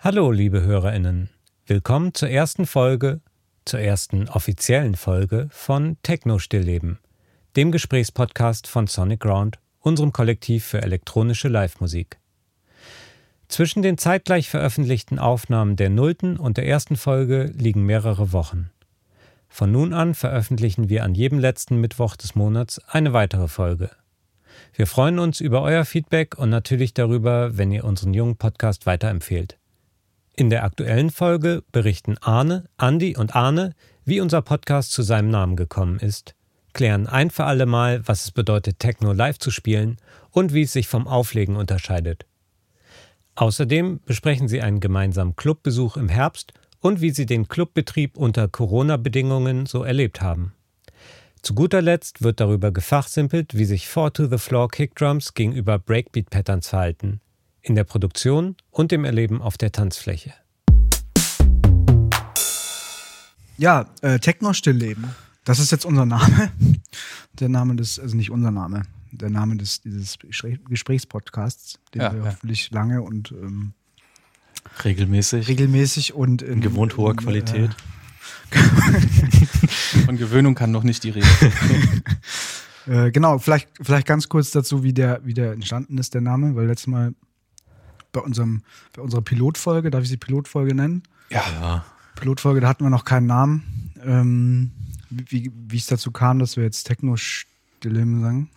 Hallo, liebe HörerInnen. Willkommen zur ersten Folge, zur ersten offiziellen Folge von Techno Stillleben, dem Gesprächspodcast von Sonic Ground, unserem Kollektiv für elektronische Live-Musik. Zwischen den zeitgleich veröffentlichten Aufnahmen der nullten und der ersten Folge liegen mehrere Wochen. Von nun an veröffentlichen wir an jedem letzten Mittwoch des Monats eine weitere Folge. Wir freuen uns über euer Feedback und natürlich darüber, wenn ihr unseren jungen Podcast weiterempfehlt. In der aktuellen Folge berichten Arne, Andi und Arne, wie unser Podcast zu seinem Namen gekommen ist, klären ein für alle Mal, was es bedeutet, Techno live zu spielen und wie es sich vom Auflegen unterscheidet. Außerdem besprechen sie einen gemeinsamen Clubbesuch im Herbst und wie sie den Clubbetrieb unter Corona-Bedingungen so erlebt haben. Zu guter Letzt wird darüber gefachsimpelt, wie sich Four to the Floor Kickdrums gegenüber Breakbeat-Patterns verhalten, in der Produktion und im Erleben auf der Tanzfläche. Ja, äh, Techno-Stillleben. Das ist jetzt unser Name. Der Name des, also nicht unser Name, der Name des, dieses Gesprächspodcasts, den Ja, wir ja. hoffentlich lange und ähm, Regelmäßig. regelmäßig und in, in gewohnt hoher in, Qualität. Von Gewöhnung kann noch nicht die Rede. Äh, äh, genau, vielleicht, vielleicht ganz kurz dazu, wie der, wie der entstanden ist, der Name, weil letztes Mal bei unserem, bei unserer Pilotfolge, darf ich sie Pilotfolge nennen? Ja. Pilotfolge, da hatten wir noch keinen Namen. Ähm, wie, wie es dazu kam, dass wir jetzt Techno-Stille sagen.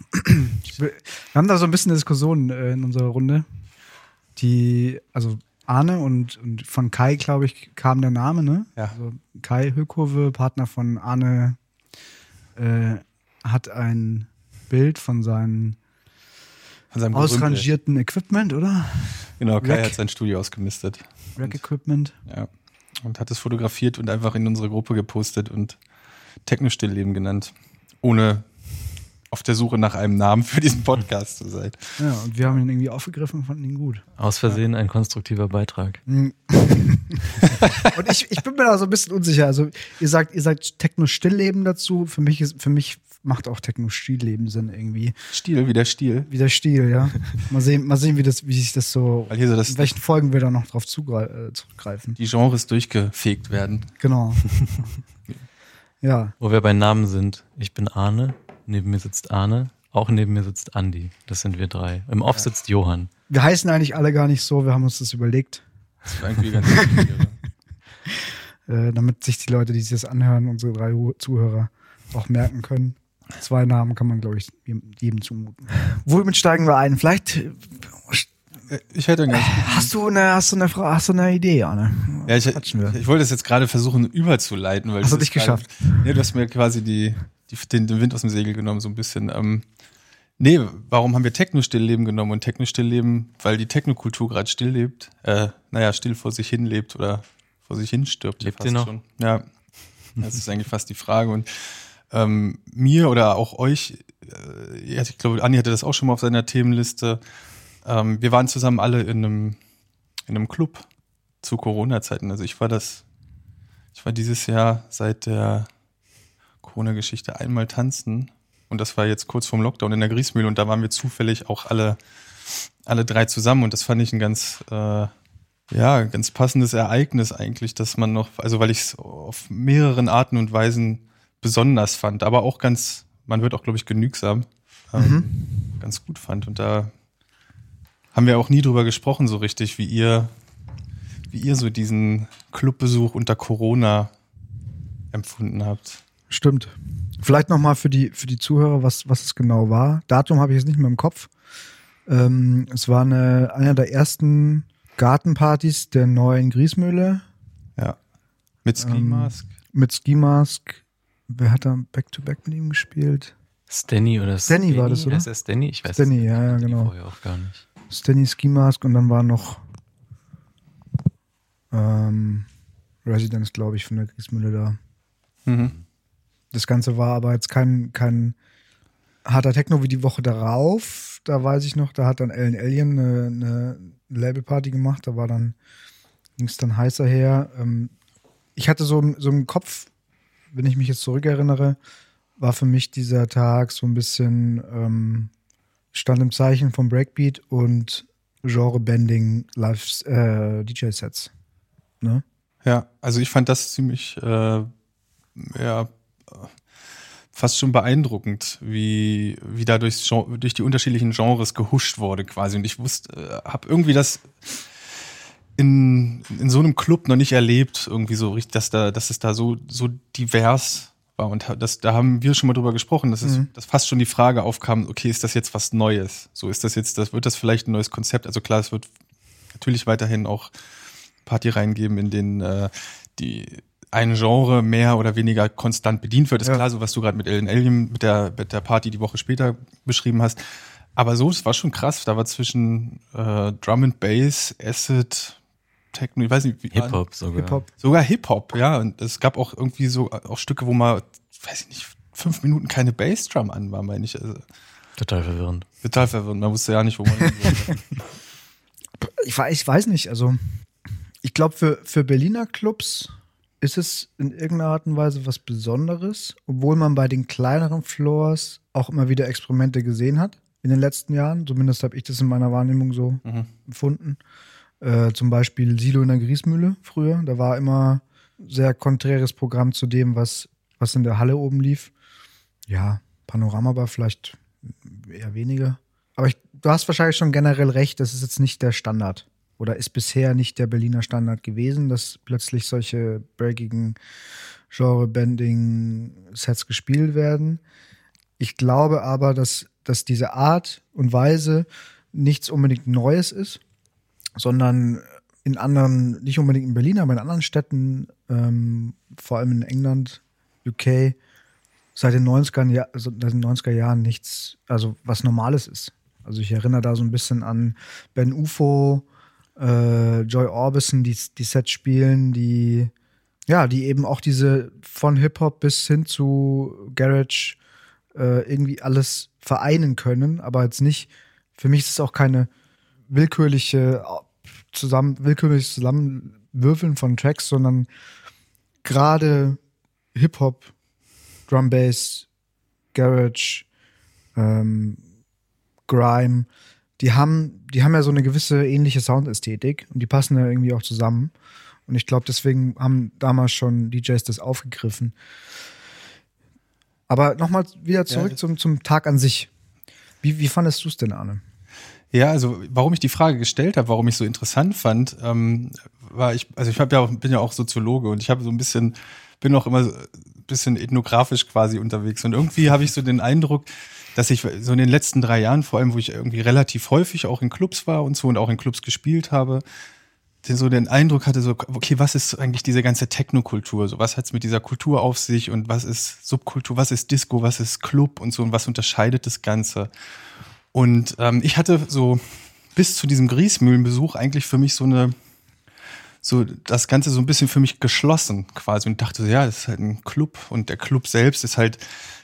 Ich will- wir haben da so ein bisschen Diskussionen äh, in unserer Runde. Die, also Arne und, und von Kai, glaube ich, kam der Name, ne? Ja. Also Kai Hökove, Partner von Arne, äh, hat ein Bild von seinem Von seinem Gerümpel. ausrangierten Equipment, oder? Genau, Kai Rack. hat sein Studio ausgemistet. Rack-Equipment. Ja. Und hat es fotografiert und einfach in unsere Gruppe gepostet und Techno-Stillleben genannt. Ohne auf der Suche nach einem Namen für diesen Podcast zu sein. Ja, und wir haben ihn irgendwie aufgegriffen und fanden ihn gut. Aus Versehen ein konstruktiver Beitrag. Hm. Und ich, ich bin mir da so ein bisschen unsicher. Also, ihr sagt, ihr sagt Techno-Stillleben dazu. Für mich ist, für mich macht auch Techno-Stillleben Sinn irgendwie. Stil wie der Stil. Wie der Stil, ja. Mal sehen, mal sehen, wie das, wie sich das so, Weil hier so das, in welchen Folgen wir da noch drauf äh, zurückgreifen. die Genres durchgefegt werden. Genau. ja. Wo wir bei Namen sind. Ich bin Arne. Neben mir sitzt Arne. Auch neben mir sitzt Andi. Das sind wir drei. Im Off sitzt Johann. Wir heißen eigentlich alle gar nicht so. Wir haben uns das überlegt, Das war irgendwie ganz äh, damit sich die Leute, die sich das anhören, unsere drei Zuhörer, auch merken können. Zwei Namen kann man, glaube ich, jedem- zumuten. Womit steigen wir ein? Vielleicht äh, Ich hätte einen ganz Hast du eine, hast du eine, Fra- hast du eine Idee, Arne? Ja, ich, wir. ich wollte das jetzt gerade versuchen überzuleiten, weil Hast du das dich ist gerade- geschafft? Ja, du hast mir quasi die, die, den, den Wind aus dem Segel genommen, so ein bisschen. Ähm, nee, warum haben wir Techno-Stillleben genommen? Und Techno-Stillleben, weil die Technokultur gerade still lebt, äh, naja, still vor sich hin lebt oder vor sich hin stirbt. Lebt ihr noch? Schon. Ja, das ist eigentlich fast die Frage. Und ähm, mir oder auch euch, äh, ja, ich glaube, Anni hatte das auch schon mal auf seiner Themenliste. Ähm, wir waren zusammen alle in einem, in einem Club zu Corona-Zeiten. Also ich war das, ich war dieses Jahr seit der Corona-Geschichte einmal tanzen. Und das war jetzt kurz vorm Lockdown in der Griesmühle und da waren wir zufällig auch alle, alle drei zusammen und das fand ich ein ganz, äh, ja, ganz passendes Ereignis eigentlich, dass man noch, also weil ich es auf mehreren Arten und Weisen besonders fand, aber auch ganz, man wird auch, glaube ich, genügsam, ähm, ganz gut fand. Und da haben wir auch nie drüber gesprochen, so richtig, wie ihr, wie ihr so diesen Clubbesuch unter Corona empfunden habt. Stimmt. Vielleicht nochmal für die, für die Zuhörer, was, was es genau war. Datum habe ich jetzt nicht mehr im Kopf. Ähm, es war eine, eine der ersten Gartenpartys der neuen Griesmühle Ja. Mit Ski Ähm, Mask. mit Ski Mask. Wer hat da Back-to-Back mit ihm gespielt? Stanny oder Stanny war das, oder? Ist er Stanny? Ich weiß Stanny, es nicht. ja, ja, genau. vorher auch gar nicht. Stanny Ski Mask und dann war noch ähm, Residence, glaube ich, von der Griesmühle da. Mhm. Das Ganze war aber jetzt kein, kein harter Techno wie die Woche darauf. Da weiß ich noch, da hat dann Ellen Alien eine, eine Labelparty gemacht. Da war dann, ging es dann heißer her. Ähm, ich hatte so, so im Kopf, wenn ich mich jetzt zurückerinnere, war für mich dieser Tag so ein bisschen, ähm, stand im Zeichen vom Breakbeat und Genre-Bending äh, DJ-Sets. Ne? Ja, also ich fand das ziemlich äh, ja, fast schon beeindruckend, wie, wie da durch die unterschiedlichen Genres gehuscht wurde quasi. Und ich wusste, äh, habe irgendwie das in, in so einem Club noch nicht erlebt, irgendwie so richtig, dass da, dass es da so, so divers war. Und das, da haben wir schon mal drüber gesprochen, dass, es, mhm. dass fast schon die Frage aufkam, okay, ist das jetzt was Neues? So ist das jetzt, das wird das vielleicht ein neues Konzept? Also klar, es wird natürlich weiterhin auch Party reingeben, in denen äh, die ein Genre mehr oder weniger konstant bedient wird. Ist ja. klar, so was du gerade mit Ellen Alien, mit der, mit der Party die Woche später beschrieben hast. Aber so, es war schon krass. Da war zwischen äh, Drum and Bass, Acid, Techno, ich weiß nicht, wie. Hip-Hop sogar. Hip-Hop. Sogar Hip-Hop, ja. Und es gab auch irgendwie so auch Stücke, wo mal, weiß ich nicht, fünf Minuten keine Bassdrum an war, meine ich. Also, total verwirrend. Total verwirrend. Man wusste ja nicht, wo man ich, ich weiß nicht, also ich glaube, für, für Berliner Clubs ist es in irgendeiner Art und Weise was Besonderes, obwohl man bei den kleineren Floors auch immer wieder Experimente gesehen hat in den letzten Jahren. Zumindest habe ich das in meiner Wahrnehmung so mhm. empfunden. Äh, zum Beispiel Silo in der Griesmühle früher. Da war immer sehr konträres Programm zu dem, was, was in der Halle oben lief. Ja, Panorama war vielleicht eher weniger. Aber ich, du hast wahrscheinlich schon generell recht, das ist jetzt nicht der Standard oder ist bisher nicht der Berliner Standard gewesen, dass plötzlich solche breakigen Genre-Bending-Sets gespielt werden. Ich glaube aber, dass, dass diese Art und Weise nichts unbedingt Neues ist, sondern in anderen, nicht unbedingt in Berlin, aber in anderen Städten, ähm, vor allem in England, UK, seit den 90er, also seit den 90er Jahren nichts, also was Normales ist. Also ich erinnere da so ein bisschen an Ben Ufo, äh, Joy Orbison, die, die Sets spielen, die ja, die eben auch diese von Hip-Hop bis hin zu Garage äh, irgendwie alles vereinen können, aber jetzt nicht, für mich ist es auch keine willkürliche zusammen, willkürliches Zusammenwürfeln von Tracks, sondern gerade Hip-Hop, Drum Bass, Garage, ähm, Grime, die haben, die haben ja so eine gewisse ähnliche Soundästhetik und die passen ja irgendwie auch zusammen. Und ich glaube, deswegen haben damals schon DJs das aufgegriffen. Aber nochmal wieder zurück ja. zum, zum Tag an sich. Wie, wie fandest du es denn, Arne? Ja, also warum ich die Frage gestellt habe, warum ich so interessant fand, ähm, war ich, also ich hab ja auch, bin ja auch Soziologe und ich habe so ein bisschen, bin auch immer so ein bisschen ethnografisch quasi unterwegs. Und irgendwie habe ich so den Eindruck, dass ich so in den letzten drei Jahren, vor allem, wo ich irgendwie relativ häufig auch in Clubs war und so und auch in Clubs gespielt habe, den, so den Eindruck hatte, so, okay, was ist eigentlich diese ganze Technokultur? So, was hat's mit dieser Kultur auf sich und was ist Subkultur, was ist Disco, was ist Club und so und was unterscheidet das Ganze? Und ähm, ich hatte so bis zu diesem Griesmühlenbesuch eigentlich für mich so eine, so das Ganze so ein bisschen für mich geschlossen quasi und dachte, so, ja, das ist halt ein Club und der Club selbst ist halt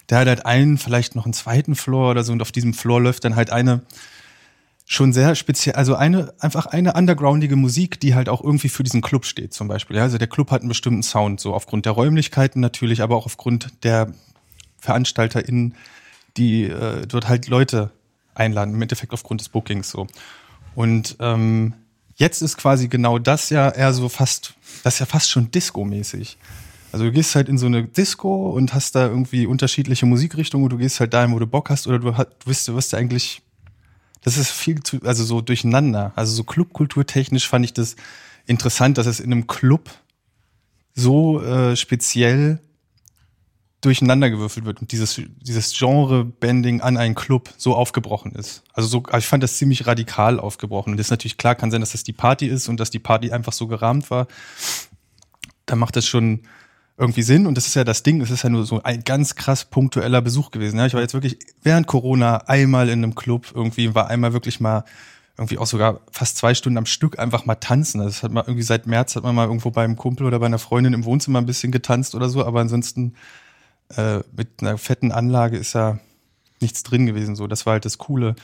der hat halt einen, vielleicht noch einen zweiten Floor oder so und auf diesem Floor läuft dann halt eine schon sehr speziell, also eine, einfach eine undergroundige Musik, die halt auch irgendwie für diesen Club steht zum Beispiel. Ja, also der Club hat einen bestimmten Sound, so aufgrund der Räumlichkeiten natürlich, aber auch aufgrund der VeranstalterInnen, die äh, dort halt Leute einladen, im Endeffekt aufgrund des Bookings so. Und ähm, jetzt ist quasi genau das ja eher so fast, das ist ja fast schon Disco-mäßig. Also du gehst halt in so eine Disco und hast da irgendwie unterschiedliche Musikrichtungen und du gehst halt dahin, wo du Bock hast oder du, hast, du wirst, du wirst eigentlich, das ist viel zu, also so durcheinander. Also so Clubkulturtechnisch fand ich das interessant, dass es in einem Club so äh, speziell durcheinandergewürfelt wird und dieses, dieses Genre-Bending an einen Club so aufgebrochen ist. Also so, ich fand das ziemlich radikal aufgebrochen. Und das ist natürlich klar, kann sein, dass das die Party ist und dass die Party einfach so gerahmt war. Da macht das schon irgendwie Sinn. Und das ist ja das Ding, es ist ja nur so ein ganz krass punktueller Besuch gewesen. Ja, ich war jetzt wirklich während Corona einmal in einem Club, irgendwie war einmal wirklich mal irgendwie auch sogar fast zwei Stunden am Stück einfach mal tanzen. Das hat man irgendwie seit März hat man mal irgendwo beim Kumpel oder bei einer Freundin im Wohnzimmer ein bisschen getanzt oder so, aber ansonsten äh, mit einer fetten Anlage ist ja nichts drin gewesen. So, das war halt das Coole.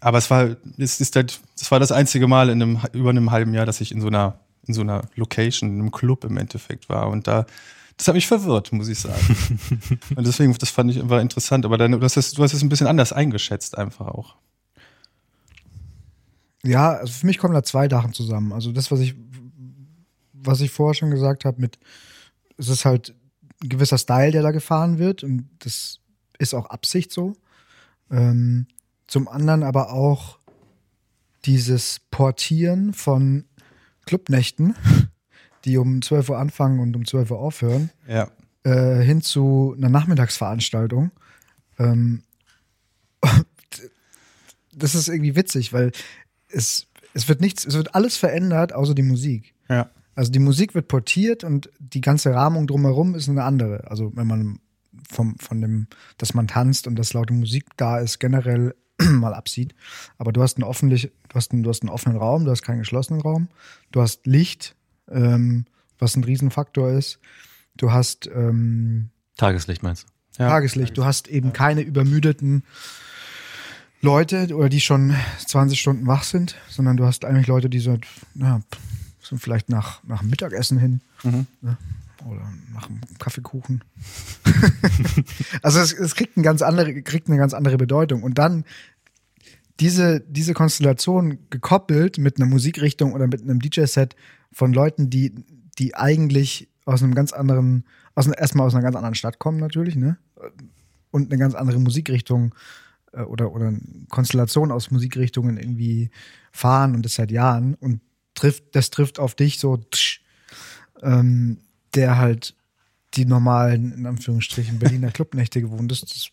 Aber es war, es ist halt, das war das einzige Mal in einem über einem halben Jahr, dass ich in so einer in so einer Location, in einem Club im Endeffekt war und da das hat mich verwirrt, muss ich sagen. und deswegen, das fand ich immer interessant. Aber dann, du, hast es, du hast es ein bisschen anders eingeschätzt, einfach auch. Ja, also für mich kommen da zwei Sachen zusammen. Also das, was ich, was ich vorher schon gesagt habe, mit es ist halt ein gewisser Style, der da gefahren wird und das ist auch Absicht so. Ähm, zum anderen aber auch dieses Portieren von Clubnächten, die um 12 Uhr anfangen und um 12 Uhr aufhören, Ja. äh, hin zu einer Nachmittagsveranstaltung. Ähm, das ist irgendwie witzig, weil es, es wird nichts, es wird alles verändert, außer die Musik. Ja. Also die Musik wird portiert und die ganze Rahmung drumherum ist eine andere. Also wenn man vom, von dem, dass man tanzt und dass laute Musik da ist, generell mal absieht. Aber du hast einen offentlich, du hast einen, du hast einen offenen Raum, du hast keinen geschlossenen Raum, du hast Licht, ähm, was ein Riesenfaktor ist. Du hast ähm, Tageslicht meinst du? ja. Tageslicht. Du hast eben keine übermüdeten Leute oder die schon 20 Stunden wach sind, sondern du hast eigentlich Leute, die so, ja, sind vielleicht nach, nach dem Mittagessen hin Mhm. ne? oder nach dem Kaffeekuchen. also es, es kriegt, eine ganz andere, kriegt eine ganz andere Bedeutung. Und dann diese, diese Konstellation gekoppelt mit einer Musikrichtung oder mit einem DJ-Set von Leuten, die, die eigentlich aus einem ganz anderen, aus, einem- erstmal aus einer ganz anderen Stadt kommen natürlich, ne? Und eine ganz andere Musikrichtung äh, oder, oder eine Konstellation aus Musikrichtungen irgendwie fahren und das seit Jahren und trifft, das trifft auf dich so, tsch, ähm, der halt die normalen, in Anführungsstrichen, Berliner Clubnächte gewohnt ist. Das,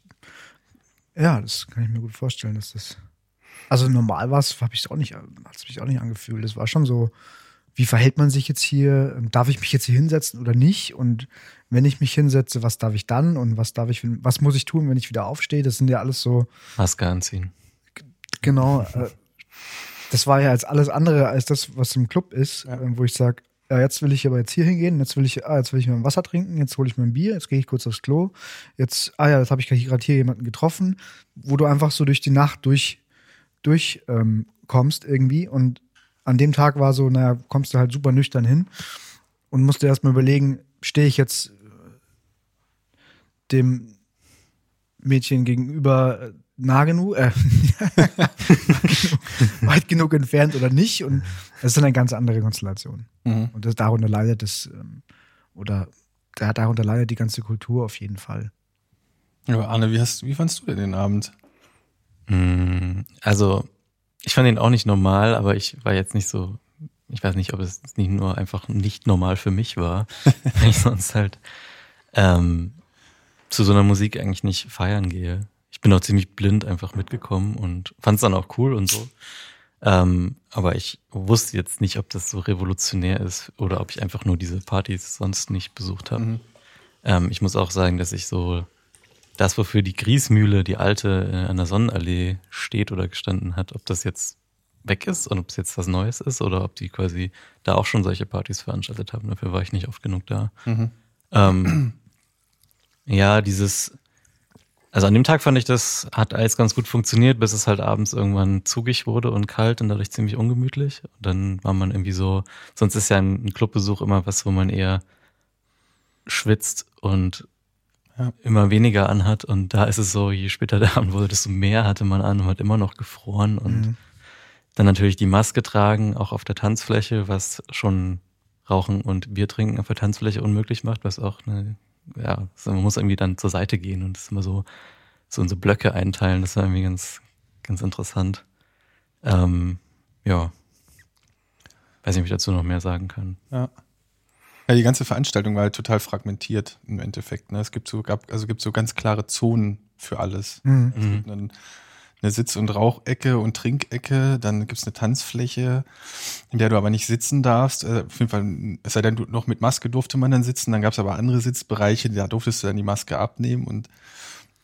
ja, das kann ich mir gut vorstellen, dass das. Also normal war es, habe ich auch nicht, hat es mich auch nicht angefühlt. Es war schon so, wie verhält man sich jetzt hier? Darf ich mich jetzt hier hinsetzen oder nicht? Und wenn ich mich hinsetze, was darf ich dann? Und was darf ich, was muss ich tun, wenn ich wieder aufstehe? Das sind ja alles so, Maske anziehen. genau. Äh, das war ja als alles andere als das, was im Club ist, Ja. äh, wo ich sage, ja, jetzt will ich aber jetzt hier hingehen, jetzt will ich, ah, jetzt will ich mir ein Wasser trinken, jetzt hole ich mir ein Bier, jetzt gehe ich kurz aufs Klo, jetzt, ah ja, jetzt habe ich gerade hier jemanden getroffen, wo du einfach so durch die Nacht durch, durch ähm, kommst irgendwie und an dem Tag war so, naja, kommst du halt super nüchtern hin und musst dir erstmal überlegen, stehe ich jetzt äh, dem Mädchen gegenüber äh, nah genug, äh, weit genug entfernt oder nicht. Und das ist dann eine ganz andere Konstellation. Mhm. Und das, darunter leidet das, ähm, oder da- darunter leidet die ganze Kultur auf jeden Fall. Ja, Arne, wie, hast, wie fandst du denn den Abend? Mm, Also, ich fand ihn auch nicht normal, aber ich war jetzt nicht so, ich weiß nicht, ob es nicht nur einfach nicht normal für mich war, weil ich sonst halt ähm, zu so einer Musik eigentlich nicht feiern gehe. Ich bin auch ziemlich blind einfach mitgekommen und fand es dann auch cool und so. Ähm, aber ich wusste jetzt nicht, ob das so revolutionär ist oder ob ich einfach nur diese Partys sonst nicht besucht habe. Mhm. Ähm, ich muss auch sagen, dass ich so das, wofür die Griesmühle, die alte äh, an der Sonnenallee steht oder gestanden hat, ob das jetzt weg ist und ob es jetzt was Neues ist oder ob die quasi da auch schon solche Partys veranstaltet haben. Dafür war ich nicht oft genug da. Mhm. Ähm, ja, dieses, also an dem Tag fand ich, das hat alles ganz gut funktioniert, bis es halt abends irgendwann zugig wurde und kalt und dadurch ziemlich ungemütlich. Und dann war man irgendwie so, sonst ist ja ein, Clubbesuch immer was, wo man eher schwitzt und Ja. immer weniger anhat. Und da ist es so, je später der Abend wurde, desto mehr hatte man an und hat immer noch gefroren und Mhm. dann natürlich die Maske tragen, auch auf der Tanzfläche, was schon Rauchen und Bier trinken auf der Tanzfläche unmöglich macht, was auch eine, ja, so, man muss irgendwie dann zur Seite gehen und das immer so, so in so Blöcke einteilen. Das war irgendwie ganz, ganz interessant. Ähm, ja. Weiß nicht, ob ich dazu noch mehr sagen kann. Ja. Ja, die ganze Veranstaltung war halt total fragmentiert im Endeffekt. Ne? Es gibt so, gab, also gibt so ganz klare Zonen für alles. Mhm. Es gibt einen, eine Sitz- und Rauchecke und Trinkecke, dann gibt es eine Tanzfläche, in der du aber nicht sitzen darfst. Äh, auf jeden Fall, es sei denn, du, noch mit Maske durfte man dann sitzen, dann gab es aber andere Sitzbereiche, da durftest du dann die Maske abnehmen und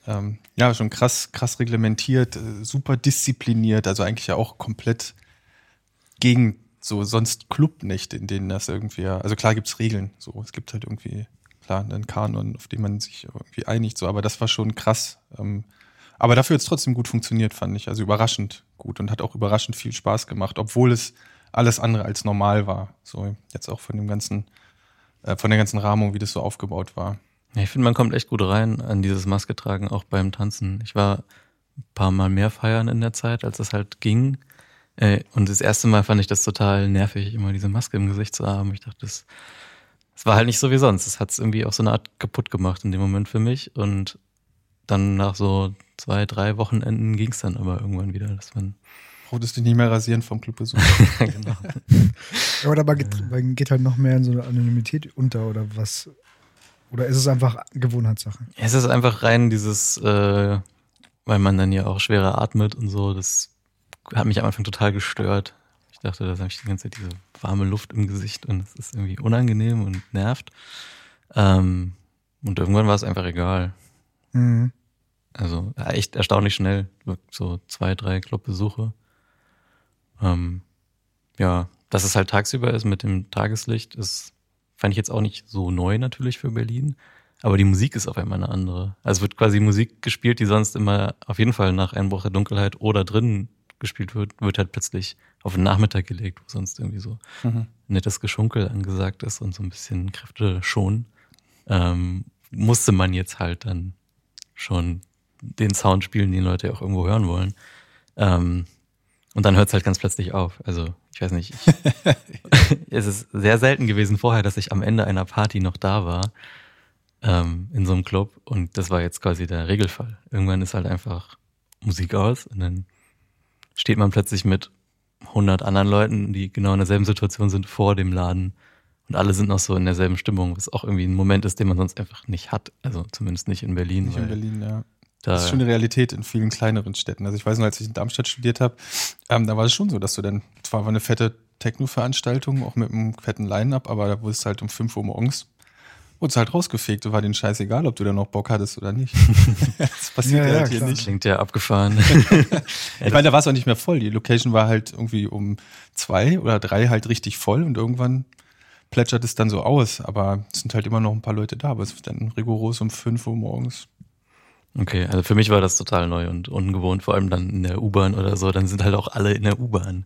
ähm, ja, schon krass, krass reglementiert, äh, super diszipliniert, also eigentlich ja auch komplett gegen so sonst Clubnächte, in denen das irgendwie, also klar gibt's Regeln, so, es gibt halt irgendwie, klar, einen Kanon, auf den man sich irgendwie einigt, so, aber das war schon krass. Ähm, aber dafür hat es trotzdem gut funktioniert, fand ich, also überraschend gut und hat auch überraschend viel Spaß gemacht, obwohl es alles andere als normal war, so, jetzt auch von dem ganzen, äh, von der ganzen Rahmung, wie das so aufgebaut war. Ja, ich finde, man kommt echt gut rein an dieses Maske tragen, auch beim Tanzen. Ich war ein paar Mal mehr feiern in der Zeit, als es halt ging. Ey, und das erste Mal fand ich das total nervig, immer diese Maske im Gesicht zu haben. Ich dachte, das, das war halt nicht so wie sonst. Das hat es irgendwie auch so eine Art kaputt gemacht in dem Moment für mich. Und dann nach so zwei, drei Wochenenden ging es dann aber irgendwann wieder, dass man Brauchtest dich nicht mehr rasieren vom Clubbesuch. genau. Ja, oder aber geht, man geht halt noch mehr in so eine Anonymität unter oder was? Oder ist es einfach Gewohnheitssache? Es ist einfach rein dieses, äh, weil man dann ja auch schwerer atmet und so, das hat mich am Anfang total gestört. Ich dachte, da habe ich die ganze Zeit diese warme Luft im Gesicht und es ist irgendwie unangenehm und nervt. Ähm, und irgendwann war es einfach egal. Mhm. Also echt erstaunlich schnell. So zwei, drei Clubbesuche. Ähm, ja, dass es halt tagsüber ist mit dem Tageslicht, ist, fand ich jetzt auch nicht so neu natürlich für Berlin. Aber die Musik ist auf einmal eine andere. Also es wird quasi Musik gespielt, die sonst immer auf jeden Fall nach Einbruch der Dunkelheit oder drinnen gespielt wird, wird halt plötzlich auf den Nachmittag gelegt, wo sonst irgendwie so Mhm. nettes Geschunkel angesagt ist und so ein bisschen Kräfte schon. Ähm, musste man jetzt halt dann schon den Sound spielen, den Leute auch irgendwo hören wollen. Ähm, und dann hört es halt ganz plötzlich auf. Also, ich weiß nicht. Ich, es ist sehr selten gewesen vorher, dass ich am Ende einer Party noch da war, ähm, in so einem Club. Und das war jetzt quasi der Regelfall. Irgendwann ist halt einfach Musik aus und dann steht man plötzlich mit 100 anderen Leuten, die genau in derselben Situation sind, vor dem Laden. Und alle sind noch so in derselben Stimmung, was auch irgendwie ein Moment ist, den man sonst einfach nicht hat. Also zumindest nicht in Berlin. Nicht in Berlin, ja. Da, Das ist schon eine Realität in vielen kleineren Städten. Also ich weiß noch, als ich in Darmstadt studiert habe, ähm, da war es schon so, dass du dann, zwar war eine fette Techno-Veranstaltung, auch mit einem fetten Line-Up, aber da wurdest halt um 5 Uhr morgens, wurdest halt rausgefegt. Da war denen scheißegal, ob du da noch Bock hattest oder nicht. das passiert Ja, ja, ja, halt hier nicht. klingt ja abgefahren. Ich meine, da war es auch nicht mehr voll. Die Location war halt irgendwie um zwei oder drei halt richtig voll und irgendwann plätschert es dann so aus. Aber es sind halt immer noch ein paar Leute da, aber es wird dann rigoros um 5 Uhr morgens. Okay, also für mich war das total neu und ungewohnt, vor allem dann in der U-Bahn oder so. Dann sind halt auch alle in der U-Bahn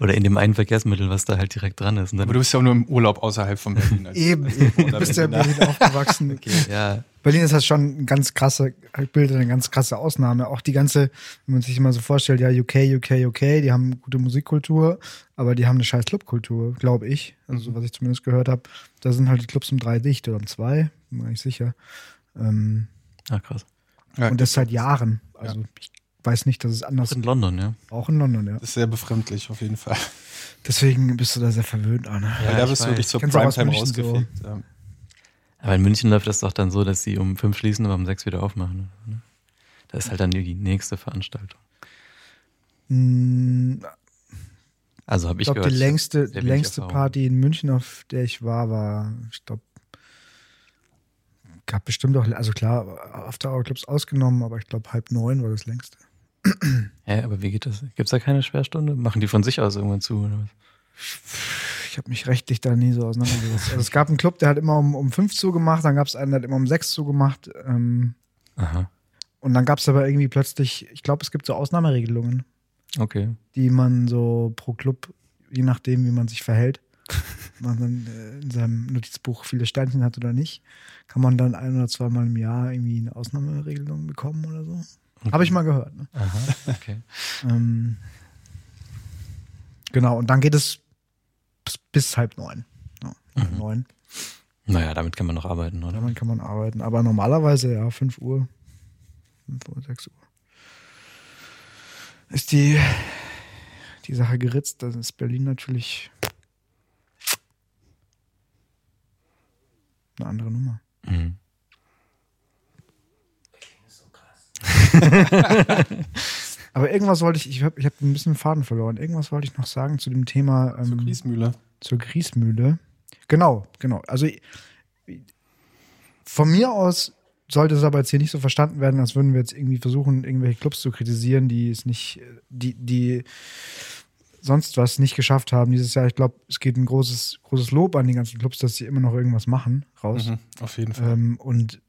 oder in dem einen Verkehrsmittel, was da halt direkt dran ist. Und dann, Aber du bist ja auch nur im Urlaub außerhalb von Berlin. Also Eben, eben. Du bist ja in. Berlin aufgewachsen. ja, Berlin ist das schon ein ganz krasse, bildet eine ganz krasse Ausnahme. Auch die ganze, wenn man sich immer so vorstellt, ja, UK, UK, UK, die haben gute Musikkultur, aber die haben eine scheiß Clubkultur, glaube ich. Also, was ich zumindest gehört habe. Da sind halt die Clubs um drei dicht oder um zwei, bin mir nicht sicher. Ähm, ah, krass. Ja, und das seit Jahren. Also, ich weiß nicht, dass es anders In London, ja. auch in London, ja. das ist sehr befremdlich auf jeden Fall. Deswegen bist du da sehr verwöhnt, Anne. Ja, Weil da bist du wirklich zur auch Primetime München so? Ja. Aber in München läuft das doch dann so, dass sie um fünf schließen, aber um sechs wieder aufmachen. Ne? Da ist halt dann die nächste Veranstaltung. Hm, Also habe Ich ich glaube, gehört. die längste, die längste. Party in München, auf der ich war, war, ich glaube, gab bestimmt auch, also klar, After-Hour-Clubs ausgenommen, aber ich glaube, halb neun war das längste. Hä, aber wie geht das? Gibt's da keine Sperrstunde? Machen die von sich aus irgendwann zu? Oder was? Ich habe mich rechtlich da nie so auseinandergesetzt. Also es gab einen Club, der hat immer um, um fünf zugemacht, dann gab es einen, der hat immer um sechs zugemacht. Ähm, Aha, und dann gab es aber irgendwie plötzlich, ich glaube, es gibt so Ausnahmeregelungen, okay. die man so pro Club, je nachdem, wie man sich verhält, man dann äh, in seinem Notizbuch viele Sternchen hat oder nicht, kann man dann ein oder zweimal im Jahr irgendwie eine Ausnahmeregelung bekommen oder so. Habe ich mal gehört. Ne? Aha, okay. Ähm, genau, und dann geht es bis, bis halb neun. Ja, halb Mhm. neun. Naja, damit kann man noch arbeiten, oder? Damit kann man arbeiten. Aber normalerweise, ja, 5 Uhr. 5 Uhr, 6 Uhr. Ist die, die Sache geritzt. Das ist Berlin natürlich eine andere Nummer. Mhm. Aber irgendwas wollte ich, ich habe ich hab ein bisschen Faden verloren. Irgendwas wollte ich noch sagen zu dem Thema Zur ähm, Griesmühle. zur Griesmühle. Genau, genau. Also von mir aus sollte es aber jetzt hier nicht so verstanden werden, als würden wir jetzt irgendwie versuchen, irgendwelche Clubs zu kritisieren, die es nicht, die, die sonst was nicht geschafft haben dieses Jahr. Ich glaube, es geht ein großes, großes Lob an die ganzen Clubs, dass sie immer noch irgendwas machen raus. Mhm, auf jeden Fall. Ähm, und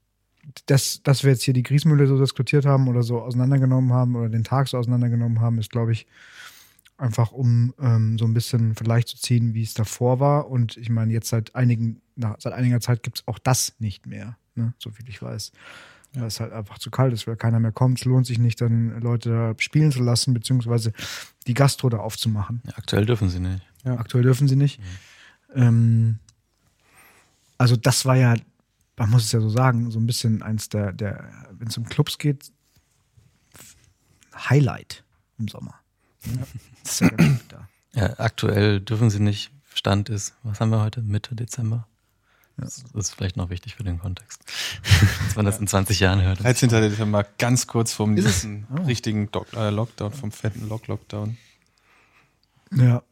das, dass wir jetzt hier die Griesmühle so diskutiert haben oder so auseinandergenommen haben oder den Tag so auseinandergenommen haben, ist, glaube ich, einfach um ähm, so ein bisschen Vergleich zu ziehen, wie es davor war. Und ich meine, jetzt seit einigen, na, seit einiger Zeit gibt es auch das nicht mehr, ne? so viel ich weiß. Weil es halt einfach zu kalt ist, weil keiner mehr kommt. Es lohnt sich nicht, dann Leute da spielen zu lassen, beziehungsweise die Gastro da aufzumachen. Ja, aktuell dürfen sie nicht. Ja. Aktuell dürfen sie nicht. Ähm, also das war ja, man muss es ja so sagen, so ein bisschen eins der, der wenn es um Clubs geht, Highlight im Sommer. Ja. Ist ja. Ja, aktuell dürfen sie nicht. Stand ist, was haben wir heute? Mitte Dezember. Das ist vielleicht noch wichtig für den Kontext. Dass man das in 20 Jahren hört. 13. Dezember, ganz kurz es? nächsten Oh. richtigen Doc äh, Lockdown, vom fetten Lock-Lockdown. Ja.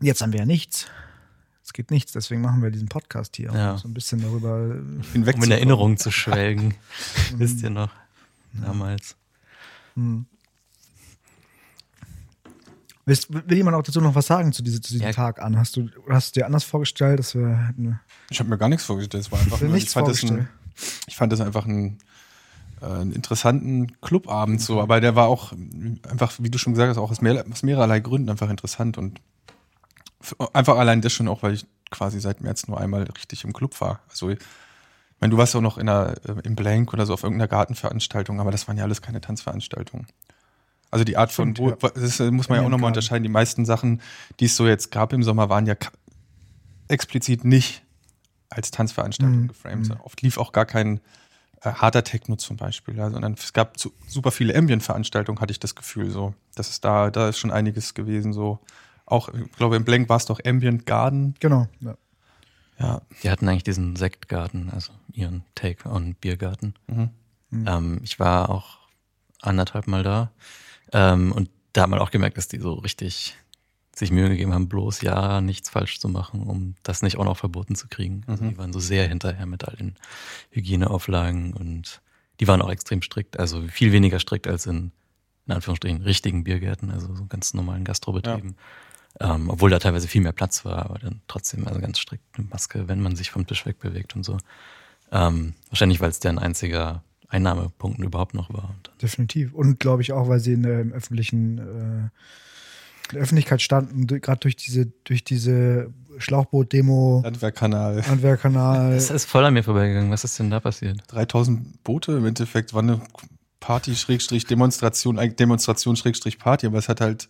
Jetzt haben wir ja nichts. Es geht nichts, deswegen machen wir diesen Podcast hier. Ja. Um so ein bisschen darüber. Bin weg Um in Erinnerung zu schwelgen. Wisst ihr noch? Damals. Hm. Willst, will jemand auch dazu noch was sagen zu, diese, zu diesem Ja. Tag an? Hast du hast du dir anders vorgestellt, dass wir hätten Ich habe mir gar nichts vorgestellt. Es war einfach nur, ich fand, das ein, ich fand das einfach ein, äh, einen interessanten Clubabend so, aber der war auch einfach, wie du schon gesagt hast, auch aus, mehr, aus mehrerlei Gründen einfach interessant und einfach allein das schon auch, weil ich quasi seit März nur einmal richtig im Club war. Also ich meine, du warst auch noch in einer, äh, im Blank oder so auf irgendeiner Gartenveranstaltung, aber das waren ja alles keine Tanzveranstaltungen. Also die Art von, Stimmt, wo, das muss man ja auch nochmal unterscheiden. Die meisten Sachen, die es so jetzt gab im Sommer, waren ja explizit nicht als Tanzveranstaltung Mhm. geframed. Mhm. Oft lief auch gar kein äh, harter Techno zum Beispiel, ja, sondern es gab zu, super viele Ambient-Veranstaltungen, hatte ich das Gefühl. So, das ist da, da ist schon einiges gewesen. So, auch, ich glaube, im Blank war es doch Ambient Garden. Genau. Ja. Ja, Die hatten eigentlich diesen Sektgarten, also ihren Take-on-Biergarten. mhm. Mhm. Ähm, ich war auch anderthalb Mal da. Ähm, und da hat man auch gemerkt, dass die so richtig sich Mühe gegeben haben, bloß ja nichts falsch zu machen, um das nicht auch noch verboten zu kriegen. Also Mhm. die waren so sehr hinterher mit all den Hygieneauflagen und die waren auch extrem strikt, also viel weniger strikt als in, in Anführungsstrichen, richtigen Biergärten, also so ganz normalen Gastrobetrieben. Ähm, obwohl da teilweise viel mehr Platz war, aber dann trotzdem also ganz strikt eine Maske, wenn man sich vom Tisch wegbewegt und so. Ähm, wahrscheinlich, weil es deren einziger Einnahmepunkt überhaupt noch war. Und Definitiv. Und glaube ich auch, weil sie in der im öffentlichen äh, in der Öffentlichkeit standen, gerade durch diese, durch diese Schlauchboot-Demo, Landwehrkanal. Handwerkkanal. Es ist voll an mir vorbeigegangen. Was ist denn da passiert? 3000 Boote im Endeffekt war eine Party Schrägstrich Demonstration, eigentlich Demonstration Schrägstrich Party, aber es hat halt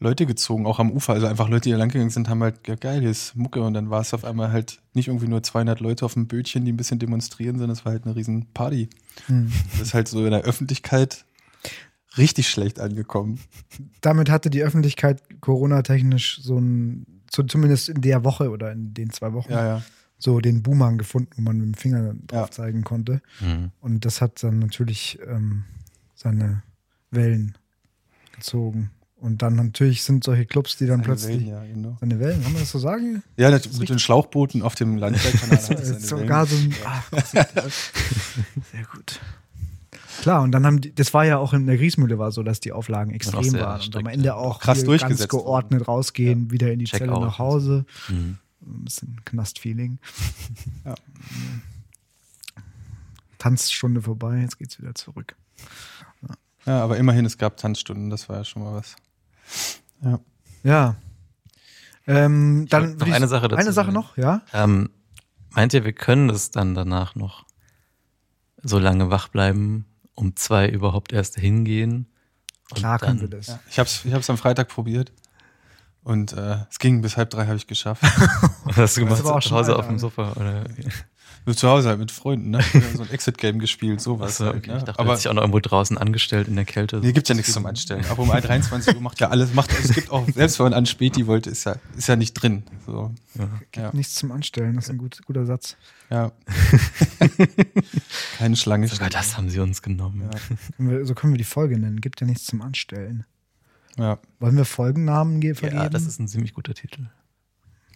Leute gezogen, auch am Ufer. Also einfach Leute, die da langgegangen sind, haben halt, ja geil, hier ist Mucke und dann war es auf einmal halt nicht irgendwie nur 200 Leute auf dem Bötchen, die ein bisschen demonstrieren, sondern es war halt eine riesen Party. Hm. Das ist halt so in der Öffentlichkeit richtig schlecht angekommen. Damit hatte die Öffentlichkeit Corona-technisch so ein, so zumindest in der Woche oder in den zwei Wochen, Ja, ja. so den Boomerang gefunden, wo man mit dem Finger drauf Ja. zeigen konnte. Mhm. Und das hat dann natürlich ähm, seine Wellen gezogen. Und dann natürlich sind solche Clubs, die dann Seine plötzlich. Wellen, ja, genau. Seine Wellen, kann man das so sagen? Ja, das, mit den Schlauchbooten auf dem Landwehrkanal. Sogar so ein. Ach, sehr gut. Klar, und dann haben die, das war ja auch in der Griesmühle war so, dass die Auflagen extrem waren und strikt, am Ende ja. auch Krass durchgesetzt ganz geordnet rausgehen, wieder in die Check Zelle out nach Hause. Mhm. Ein bisschen Knastfeeling. Ja. Tanzstunde vorbei, jetzt geht's wieder zurück. Ja, aber immerhin, es gab Tanzstunden, das war ja schon mal was. Ja. Ja. Ähm, dann noch eine Sache dazu Eine Sache sagen. noch, ja? Ähm, meint ihr, wir können das dann danach noch so lange wach bleiben, um zwei überhaupt erst hingehen? Und Klar können wir das. Ja, ich habe es ich hab's am Freitag probiert und äh, es ging bis halb drei, habe ich geschafft. Was hast du gemacht? Zu Hause auf dem. Sofa? Oder? Nur zu Hause halt mit Freunden, ne? So ein Exit-Game gespielt, sowas. Achso, halt, okay. ne? Ich dachte, Aber hast dich auch noch irgendwo draußen angestellt in der Kälte. hier gibt's ja nichts zum Anstellen. Aber um 23 Uhr macht ja alles, macht, es gibt auch, selbst wenn man an Späti wollte, ist ja, ist ja nicht drin. So, Ja. ja, Nichts zum Anstellen, das ist ein gut, guter Satz. ja. Keine Schlange. Sogar das haben sie uns genommen. Ja. So können wir die Folge nennen. Gibt ja nichts zum Anstellen. Ja. Wollen wir Folgennamen ge- vergeben? Ja, das ist ein ziemlich guter Titel.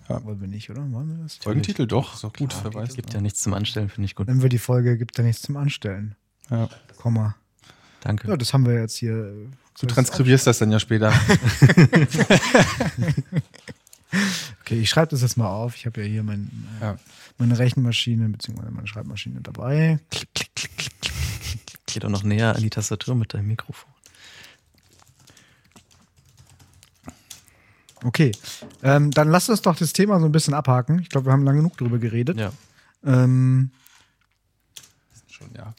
Wollen wir nicht, oder? Wollen wir das? Folgentitel doch, ist auch gut, wer weiß. gibt ja nichts zum Anstellen, finde ich gut. Nennen wir die Folge Gibt ja nichts zum Anstellen. Ja. Komma. Danke. Ja, das haben wir jetzt hier. Du transkribierst das dann ja später. Okay, ich schreibe das jetzt mal auf. Ich habe ja hier mein, äh, Ja. meine Rechenmaschine bzw. meine Schreibmaschine dabei. Klick, klick, klick, klick, klick. Geh doch noch näher an die Tastatur mit deinem Mikrofon. Okay, ähm, dann lass uns doch das Thema so ein bisschen abhaken. Ich glaube, wir haben lange genug drüber geredet. Ja. Ähm, schon, ja.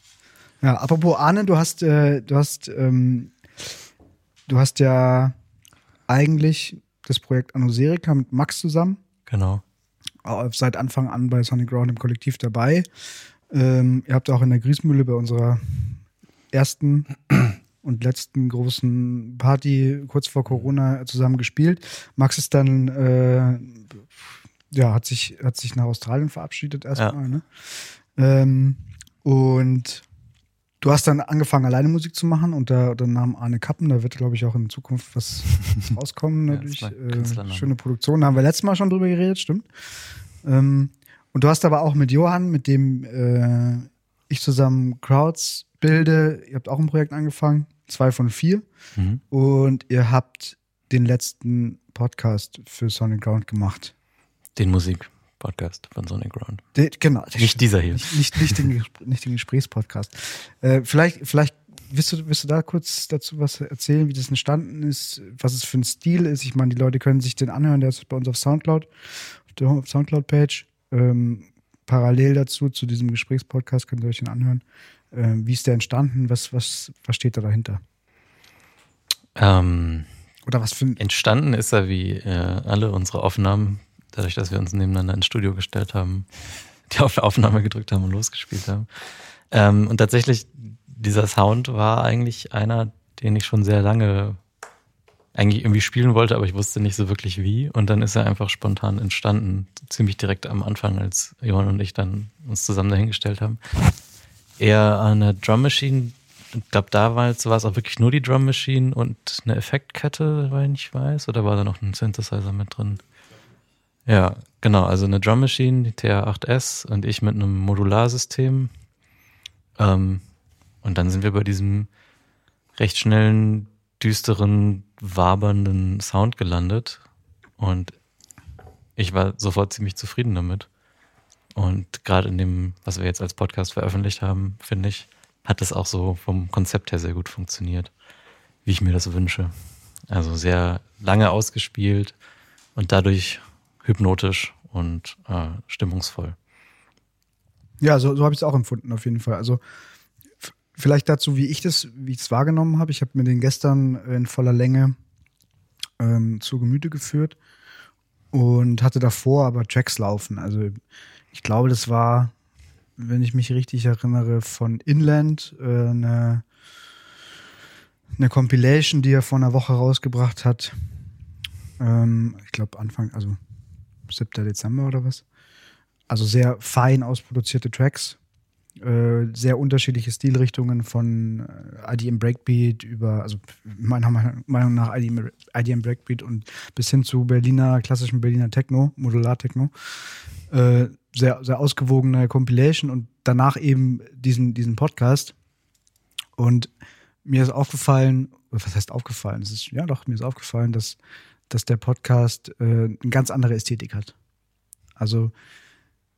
Ja, apropos Arne, du hast, äh, du hast, ähm, du hast ja eigentlich das Projekt Anoserica mit Max zusammen. Genau. Seit Anfang an bei Sonic Ground im Kollektiv dabei. Ähm, ihr habt auch in der Griesmühle bei unserer ersten und letzten großen Party kurz vor Corona zusammen gespielt. Max ist dann, äh, ja, hat sich, hat sich nach Australien verabschiedet erstmal. Ja. Ne? Ähm, und du hast dann angefangen, alleine Musik zu machen unter dem Namen Arne Kappen. Da wird, glaube ich, auch in Zukunft was rauskommen. Natürlich. Ja, äh, schöne Produktion. Da haben wir letztes Mal schon drüber geredet, stimmt. Ähm, und du hast aber auch mit Johann, mit dem äh, ich zusammen Crowds bilde, ihr habt auch ein Projekt angefangen, zwei von vier. Mhm. Und ihr habt den letzten Podcast für Sonic Ground gemacht. Den Musik-Podcast von Sonic Ground. De, genau. Nicht dieser hier. Nicht, nicht, nicht den, nicht den Gesprächspodcast. Äh, vielleicht, vielleicht willst du, willst du da kurz dazu was erzählen, wie das entstanden ist, was es für ein Stil ist? Ich meine, die Leute können sich den anhören, der ist bei uns auf Soundcloud, auf der Soundcloud-Page. Ähm, parallel dazu, zu diesem Gesprächspodcast, könnt ihr euch den anhören. Ähm, wie ist der entstanden? Was, was, was steht da dahinter? Ähm, Oder was für Entstanden ist er wie äh, alle unsere Aufnahmen, dadurch, dass wir uns nebeneinander ins Studio gestellt haben, die auf Aufnahme gedrückt haben und losgespielt haben. Ähm, und tatsächlich, dieser Sound war eigentlich einer, den ich schon sehr lange eigentlich irgendwie spielen wollte, aber ich wusste nicht so wirklich wie. Und dann ist er einfach spontan entstanden, ziemlich direkt am Anfang, als Johann und ich dann uns zusammen dahingestellt haben. Eher eine Drum Machine, ich glaube, da war es auch wirklich nur die Drum Machine und eine Effektkette, weil ich weiß, oder war da noch ein Synthesizer mit drin? Ja, genau, also eine Drum Machine, die TR8S und ich mit einem Modularsystem. Ähm, und dann sind wir bei diesem recht schnellen düsteren, wabernden Sound gelandet und ich war sofort ziemlich zufrieden damit. Und gerade in dem, was wir jetzt als Podcast veröffentlicht haben, finde ich, hat es auch so vom Konzept her sehr gut funktioniert, wie ich mir das wünsche. Also sehr lange ausgespielt und dadurch hypnotisch und äh, stimmungsvoll. Ja, so, so habe ich es auch empfunden, auf jeden Fall. Also vielleicht dazu, wie ich das, wie ich es wahrgenommen habe. Ich habe mir den gestern in voller Länge ähm, zu Gemüte geführt und hatte davor aber Tracks laufen. Also ich glaube, das war, wenn ich mich richtig erinnere, von Inland äh, eine, eine Compilation, die er vor einer Woche rausgebracht hat. Ähm, ich glaube Anfang, also 7. Dezember oder was. Also sehr fein ausproduzierte Tracks äh, sehr unterschiedliche Stilrichtungen von äh, IDM Breakbeat über, also meiner Meinung nach IDM, IDM Breakbeat und bis hin zu Berliner, klassischen Berliner Techno, Modular Techno. Äh, sehr, sehr ausgewogene Compilation und danach eben diesen, diesen Podcast. Und mir ist aufgefallen, was heißt aufgefallen? Es ist, ja doch, mir ist aufgefallen, dass, dass der Podcast äh, eine ganz andere Ästhetik hat. Also,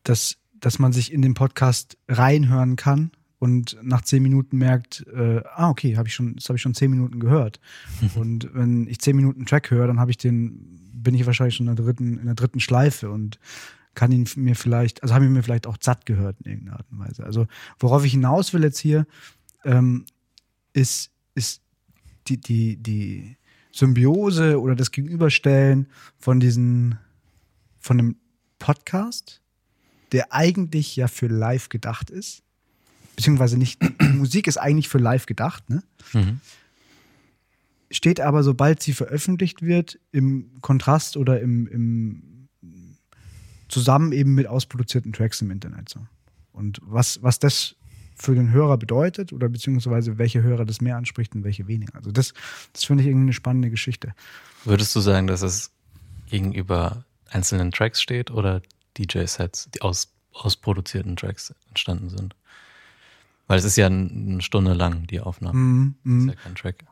dass dass man sich in den Podcast reinhören kann und nach zehn Minuten merkt, äh, ah, okay, habe ich schon, das habe ich schon zehn Minuten gehört. und wenn ich zehn Minuten Track höre, dann habe ich den, bin ich wahrscheinlich schon in der dritten, in der dritten Schleife und kann ihn mir vielleicht, also habe ich mir vielleicht auch satt gehört in irgendeiner Art und Weise. Also worauf ich hinaus will jetzt hier, ähm, ist, ist die, die, die Symbiose oder das Gegenüberstellen von diesen, von einem Podcast der eigentlich ja für live gedacht ist. Beziehungsweise nicht, Musik ist eigentlich für live gedacht, ne? Mhm. Steht aber, sobald sie veröffentlicht wird, im Kontrast oder im, im zusammen eben mit ausproduzierten Tracks im Internet. So. Und was, was das für den Hörer bedeutet oder beziehungsweise welche Hörer das mehr anspricht und welche weniger. Also das, das finde ich irgendwie eine spannende Geschichte. Würdest du sagen, dass es gegenüber einzelnen Tracks steht oder DJ-Sets, die aus, aus produzierten Tracks entstanden sind. Weil es ist ja eine Stunde lang, die Aufnahme. Mm, mm. Ist ja kein Track.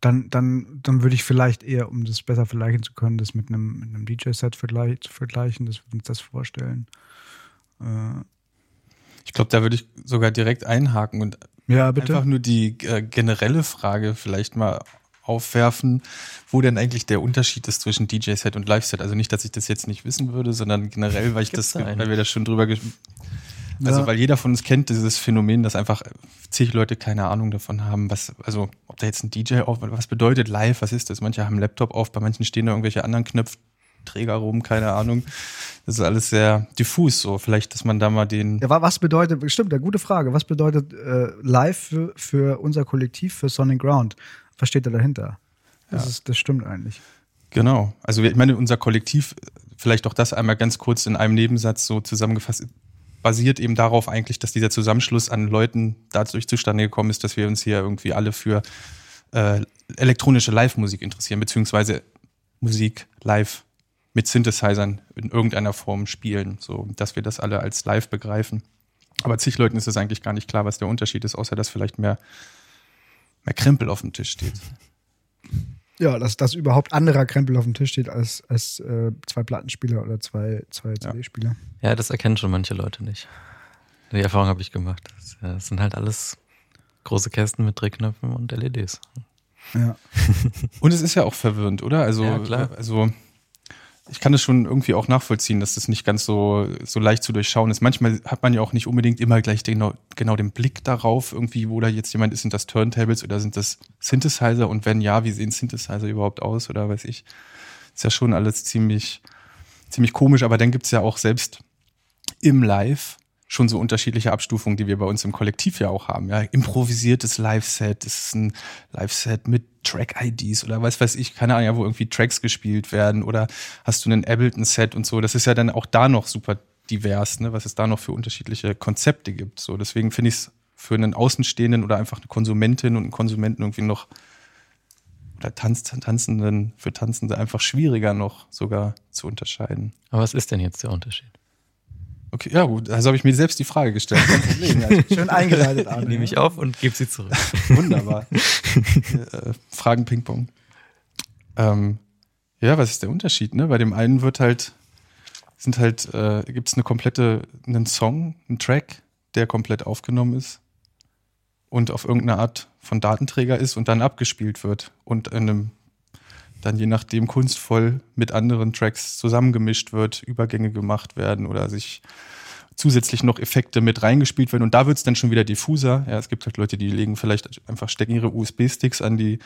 Dann, dann, dann würde ich vielleicht eher, um das besser vergleichen zu können, das mit einem, mit einem DJ-Set vergleich, zu vergleichen, dass wir uns das vorstellen. Äh, ich glaube, da würde ich sogar direkt einhaken und ja, einfach nur die äh, generelle Frage vielleicht mal aufwerfen, wo denn eigentlich der Unterschied ist zwischen DJ-Set und Live-Set. Also nicht, dass ich das jetzt nicht wissen würde, sondern generell, weil ich Gibt's das, da weil wir da schon drüber Also, Ja. weil jeder von uns kennt dieses Phänomen, dass einfach zig Leute keine Ahnung davon haben, was, also, ob da jetzt ein DJ auf, was bedeutet live, was ist das? Manche haben einen Laptop auf, bei manchen stehen da irgendwelche anderen Knopfträger rum, keine Ahnung. Das ist alles sehr diffus, so. Vielleicht, dass man da mal den, Ja, wa- was bedeutet, stimmt, eine gute Frage. Was bedeutet äh, live für, für unser Kollektiv, für Sonic Ground? Was steht da dahinter? Das, ist, das stimmt eigentlich. Genau. Also ich meine, unser Kollektiv, vielleicht auch das einmal ganz kurz in einem Nebensatz so zusammengefasst, basiert eben darauf eigentlich, dass dieser Zusammenschluss an Leuten dadurch zustande gekommen ist, dass wir uns hier irgendwie alle für äh, elektronische Live-Musik interessieren, beziehungsweise Musik live mit Synthesizern in irgendeiner Form spielen, so dass wir das alle als live begreifen. Aber zig Leuten ist es eigentlich gar nicht klar, was der Unterschied ist, außer dass vielleicht mehr, mehr Krempel auf dem Tisch steht. Ja, dass, dass überhaupt anderer Krempel auf dem Tisch steht als, als äh, zwei Plattenspieler oder zwei, zwei CD-Spieler. Ja, das erkennen schon manche Leute nicht. Die Erfahrung habe ich gemacht. Das, ja, das sind halt alles große Kästen mit Drehknöpfen und LEDs. Ja. Und es ist ja auch verwirrend, oder? Also, Ja, klar. also ich kann das schon irgendwie auch nachvollziehen, dass das nicht ganz so, so leicht zu durchschauen ist. Manchmal hat man ja auch nicht unbedingt immer gleich den, genau den Blick darauf, irgendwie, wo da jetzt jemand ist, sind das Turntables oder sind das Synthesizer? Und wenn ja, wie sehen Synthesizer überhaupt aus oder weiß ich? Ist ja schon alles ziemlich, ziemlich komisch, aber dann gibt's ja auch selbst im Live schon so unterschiedliche Abstufungen, die wir bei uns im Kollektiv ja auch haben. Ja, improvisiertes Live-Set, das ist ein Live-Set mit Track-IDs oder was weiß ich, keine Ahnung, ja, wo irgendwie Tracks gespielt werden oder hast du einen Ableton-Set und so. Das ist ja dann auch da noch super divers, ne, was es da noch für unterschiedliche Konzepte gibt. So, deswegen finde ich es für einen Außenstehenden oder einfach eine Konsumentin und einen Konsumenten irgendwie noch oder Tanz, Tanzenden, für Tanzende einfach schwieriger noch sogar zu unterscheiden. Aber was ist denn jetzt der Unterschied? Okay, ja gut, also habe ich mir selbst die Frage gestellt. Kein Problem, ja. Schön eingeleitet, Arne. Nehme ich auf und gebe sie zurück. Wunderbar. äh, Fragen Ping-Pong. Ähm, ja, was ist der Unterschied? Ne? Bei dem einen wird halt, sind halt, äh, gibt es eine komplette, einen Song, einen Track, der komplett aufgenommen ist und auf irgendeine Art von Datenträger ist und dann abgespielt wird und in einem dann je nachdem kunstvoll mit anderen Tracks zusammengemischt wird, Übergänge gemacht werden oder sich zusätzlich noch Effekte mit reingespielt werden. Und da wird es dann schon wieder diffuser. Ja, es gibt halt Leute, die legen vielleicht einfach, stecken ihre USB-Sticks an die,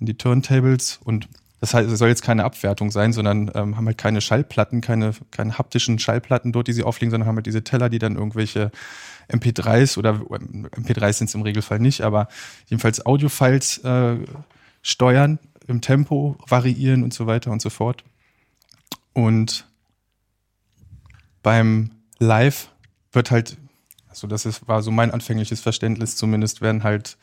an die Turntables und das heißt, es soll jetzt keine Abwertung sein, sondern ähm, haben halt keine Schallplatten, keine, keine haptischen Schallplatten dort, die sie auflegen, sondern haben halt diese Teller, die dann irgendwelche MP3s oder MP3s sind es im Regelfall nicht, aber jedenfalls Audio-Files äh, steuern, im Tempo variieren und so weiter und so fort. Und beim Live wird halt, also das ist, war so mein anfängliches Verständnis zumindest, werden halt,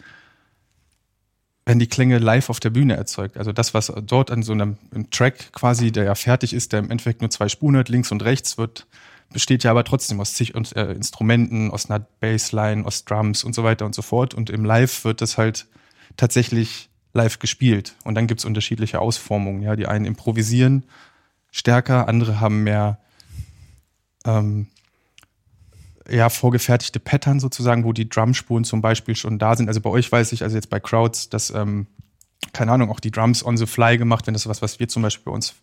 werden die Klänge live auf der Bühne erzeugt. Also das, was dort an so einem, Track quasi, der ja fertig ist, der im Endeffekt nur zwei Spuren hat, links und rechts, wird, besteht ja aber trotzdem aus zig äh, Instrumenten, aus einer Bassline, aus Drums und so weiter und so fort. Und im Live wird das halt tatsächlich live gespielt. Und dann gibt's unterschiedliche Ausformungen. Ja, die einen improvisieren stärker, andere haben mehr ähm, ja, vorgefertigte Pattern sozusagen, wo die Drumspuren zum Beispiel schon da sind. Also bei euch weiß ich, also jetzt bei Crowds, dass, ähm, keine Ahnung, auch die Drums on the fly gemacht werden. Das ist was, was wir zum Beispiel bei uns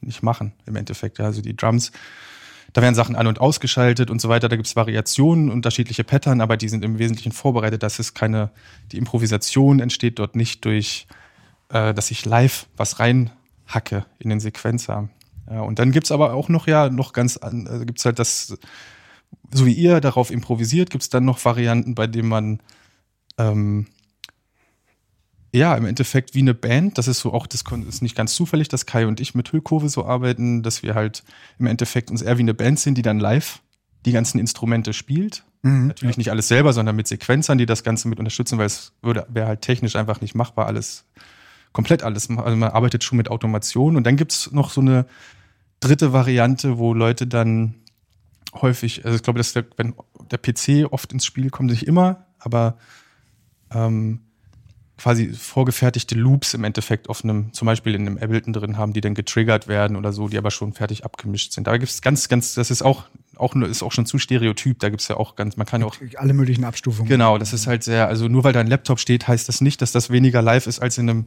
nicht machen im Endeffekt. Ja, also die Drums, da werden Sachen an- und ausgeschaltet und so weiter. Da gibt's Variationen, unterschiedliche Pattern, aber die sind im Wesentlichen vorbereitet. Das ist keine, die Improvisation entsteht dort nicht durch, äh, dass ich live was reinhacke in den Sequenzer. Ja, und dann gibt's aber auch noch, ja, noch ganz, an- also gibt's halt das, so wie ihr darauf improvisiert, gibt's dann noch Varianten, bei denen man ähm, ja, im Endeffekt wie eine Band, das ist so auch, das ist nicht ganz zufällig, dass Kai und ich mit Hüllkurve so arbeiten, dass wir halt im Endeffekt uns eher wie eine Band sind, die dann live die ganzen Instrumente spielt. Mhm. Natürlich nicht alles selber, sondern mit Sequenzern, die das Ganze mit unterstützen, weil es würde, wäre halt technisch einfach nicht machbar, alles, komplett alles. Also man arbeitet schon mit Automation und dann gibt's noch so eine dritte Variante, wo Leute dann häufig, also ich glaube, dass der, wenn der PC oft ins Spiel kommt, nicht immer, aber ähm, quasi vorgefertigte Loops im Endeffekt auf einem, zum Beispiel in einem Ableton drin haben, die dann getriggert werden oder so, die aber schon fertig abgemischt sind. Da gibt es ganz, ganz, das ist auch, auch nur, ist auch schon zu stereotyp. Da gibt's ja auch ganz, man kann ja auch Alle möglichen Abstufungen. Genau, das ist halt sehr, also nur weil da ein Laptop steht, heißt das nicht, dass das weniger live ist als in einem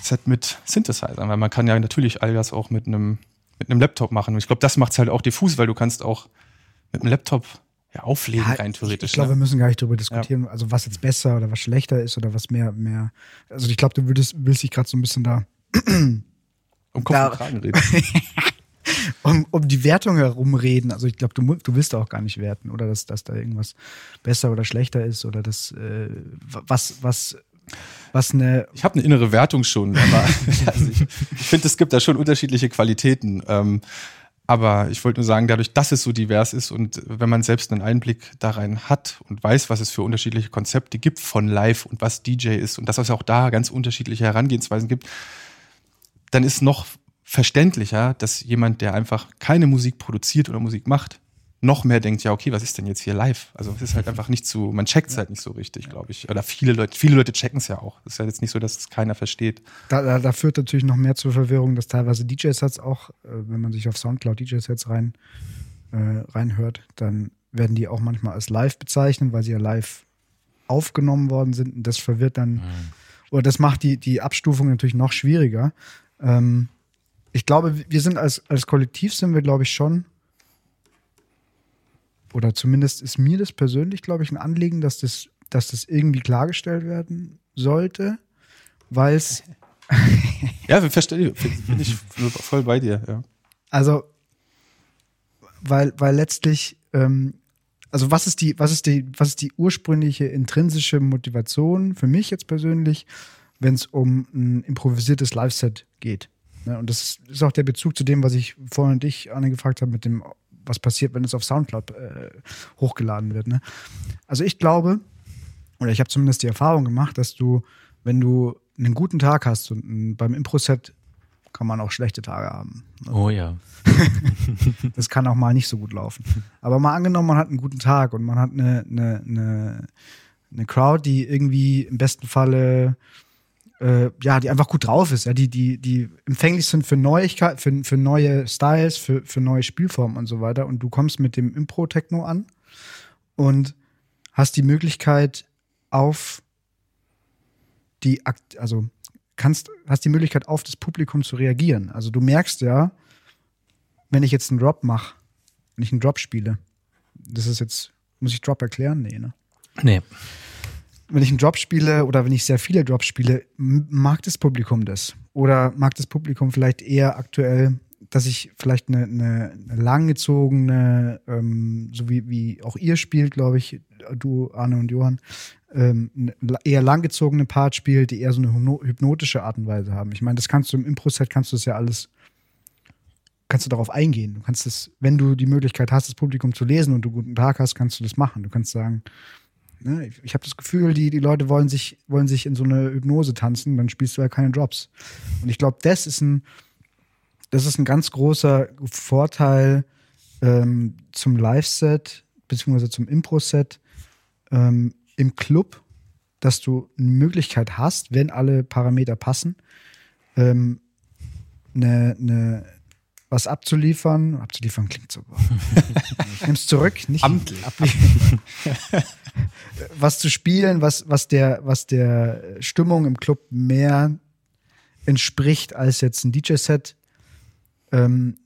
Set mit Synthesizern, weil man kann ja natürlich all das auch mit einem, mit einem Laptop machen. Und ich glaube, das macht's halt auch diffus, weil du kannst auch mit einem Laptop ja, auflegen, rein theoretisch. Ich, ich glaube, ne? wir müssen gar nicht darüber diskutieren, also was jetzt besser oder was schlechter ist oder was mehr, mehr. Also ich glaube, du würdest, willst dich gerade so ein bisschen da um Kopf da- und Kragen reden. um, um die Wertung herumreden. Also ich glaube, du, du willst auch gar nicht werten oder dass, dass da irgendwas besser oder schlechter ist oder das äh, was was was eine Ich habe eine innere Wertung schon, aber also ich, ich finde, es gibt da schon unterschiedliche Qualitäten. Ähm, aber ich wollte nur sagen, dadurch, dass es so divers ist und wenn man selbst einen Einblick da rein hat und weiß, was es für unterschiedliche Konzepte gibt von Live und was DJ ist und dass es auch da ganz unterschiedliche Herangehensweisen gibt, dann ist noch verständlicher, dass jemand, der einfach keine Musik produziert oder Musik macht, noch mehr denkt, ja, okay, was ist denn jetzt hier live? Also es ist halt einfach nicht so, man checkt es halt nicht so richtig, glaube ich. Oder viele Leute, viele Leute checken es ja auch. Es ist ja jetzt nicht so, dass es keiner versteht. da, da, da führt natürlich noch mehr zur Verwirrung, dass teilweise DJ-Sets auch, äh, wenn man sich auf Soundcloud DJ-Sets rein, äh, reinhört, dann werden die auch manchmal als live bezeichnet, weil sie ja live aufgenommen worden sind. Und das verwirrt dann, oder das macht die, die Abstufung natürlich noch schwieriger. Ähm, ich glaube, wir sind als, als Kollektiv sind wir, glaube ich, schon, oder zumindest ist mir das persönlich, glaube ich, ein Anliegen, dass das, dass das irgendwie klargestellt werden sollte, weil es Ja, wir verstehen, bin ich voll bei dir, ja. Also, weil, weil letztlich, ähm, also was ist die, was ist die, was ist die ursprüngliche intrinsische Motivation für mich jetzt persönlich, wenn es um ein improvisiertes Live-Set geht? Ne? Und das ist, ist auch der Bezug zu dem, was ich vorhin dich Anne gefragt habe, mit dem, was passiert, wenn es auf Soundcloud äh, hochgeladen wird. Ne? Also ich glaube, oder ich habe zumindest die Erfahrung gemacht, dass du, wenn du einen guten Tag hast und ein, beim Impro-Set kann man auch schlechte Tage haben. ne? Oh ja. Das kann auch mal nicht so gut laufen. Aber mal angenommen, man hat einen guten Tag und man hat eine, eine, eine, eine Crowd, die irgendwie im besten Falle äh, ja, die einfach gut drauf ist, ja, die, die, die empfänglich sind für Neuigkeit, für, für neue Styles, für, für neue Spielformen und so weiter. Und du kommst mit dem Impro-Techno an und hast die Möglichkeit auf die Akt, also kannst, hast die Möglichkeit auf das Publikum zu reagieren. Also du merkst ja, wenn ich jetzt einen Drop mache, wenn ich einen Drop spiele, das ist jetzt, muss ich Drop erklären? Nee, ne? Nee. Wenn ich einen Drop spiele oder wenn ich sehr viele Drops spiele, mag das Publikum das? Oder mag das Publikum vielleicht eher aktuell, dass ich vielleicht eine, eine, eine langgezogene, ähm, so wie, wie auch ihr spielt, glaube ich, du, Arne und Johann, ähm, eher langgezogene Part spielt, die eher so eine hypno- hypnotische Art und Weise haben. Ich meine, das kannst du im Impro-Set, kannst du das ja alles kannst du darauf eingehen. Du kannst es, wenn du die Möglichkeit hast, das Publikum zu lesen und du guten Tag hast, kannst du das machen. Du kannst sagen, ne, ich, ich habe das Gefühl, die, die Leute wollen sich, wollen sich in so eine Hypnose tanzen, dann spielst du ja keine Drops. Und ich glaube, das ist ein, das ist ein ganz großer Vorteil ähm, zum Live-Set, beziehungsweise zum Impro-Set ähm, im Club, dass du eine Möglichkeit hast, wenn alle Parameter passen, ähm, eine, eine, was abzuliefern. Abzuliefern klingt so. ich nehme es zurück, nicht Amtlich. abliefern. was zu spielen, was, was, der, was der Stimmung im Club mehr entspricht als jetzt ein DJ-Set, ähm,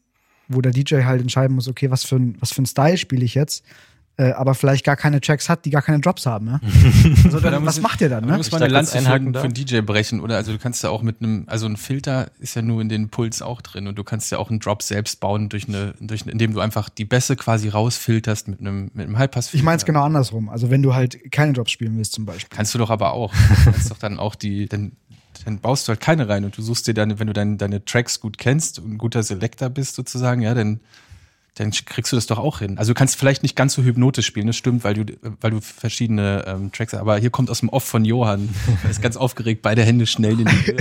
wo der DJ halt entscheiden muss, okay, was für ein, was für ein Style spiele ich jetzt, äh, aber vielleicht gar keine Tracks hat, die gar keine Drops haben. Ne? also dann, was ich- macht ihr dann? Da Ne? muss man eine Lanze für, einhaken für einen DJ brechen, oder? Also du kannst ja auch mit einem, also ein Filter ist ja nur in den Puls auch drin und du kannst ja auch einen Drop selbst bauen durch eine, durch, indem du einfach die Bässe quasi rausfilterst mit einem, mit einem Highpass. Ich meine es genau andersrum. Also wenn du halt keine Drops spielen willst zum Beispiel. Kannst du doch aber auch. Du kannst doch dann auch die, dann, dann baust du halt keine rein und du suchst dir dann, wenn du dein, deine Tracks gut kennst und ein guter Selector bist sozusagen, ja, dann, dann kriegst du das doch auch hin. Also du kannst vielleicht nicht ganz so hypnotisch spielen, das stimmt, weil du, weil du verschiedene ähm, Tracks, aber hier kommt aus dem Off von Johann, er ist ganz aufgeregt, beide Hände schnell in die Höhe.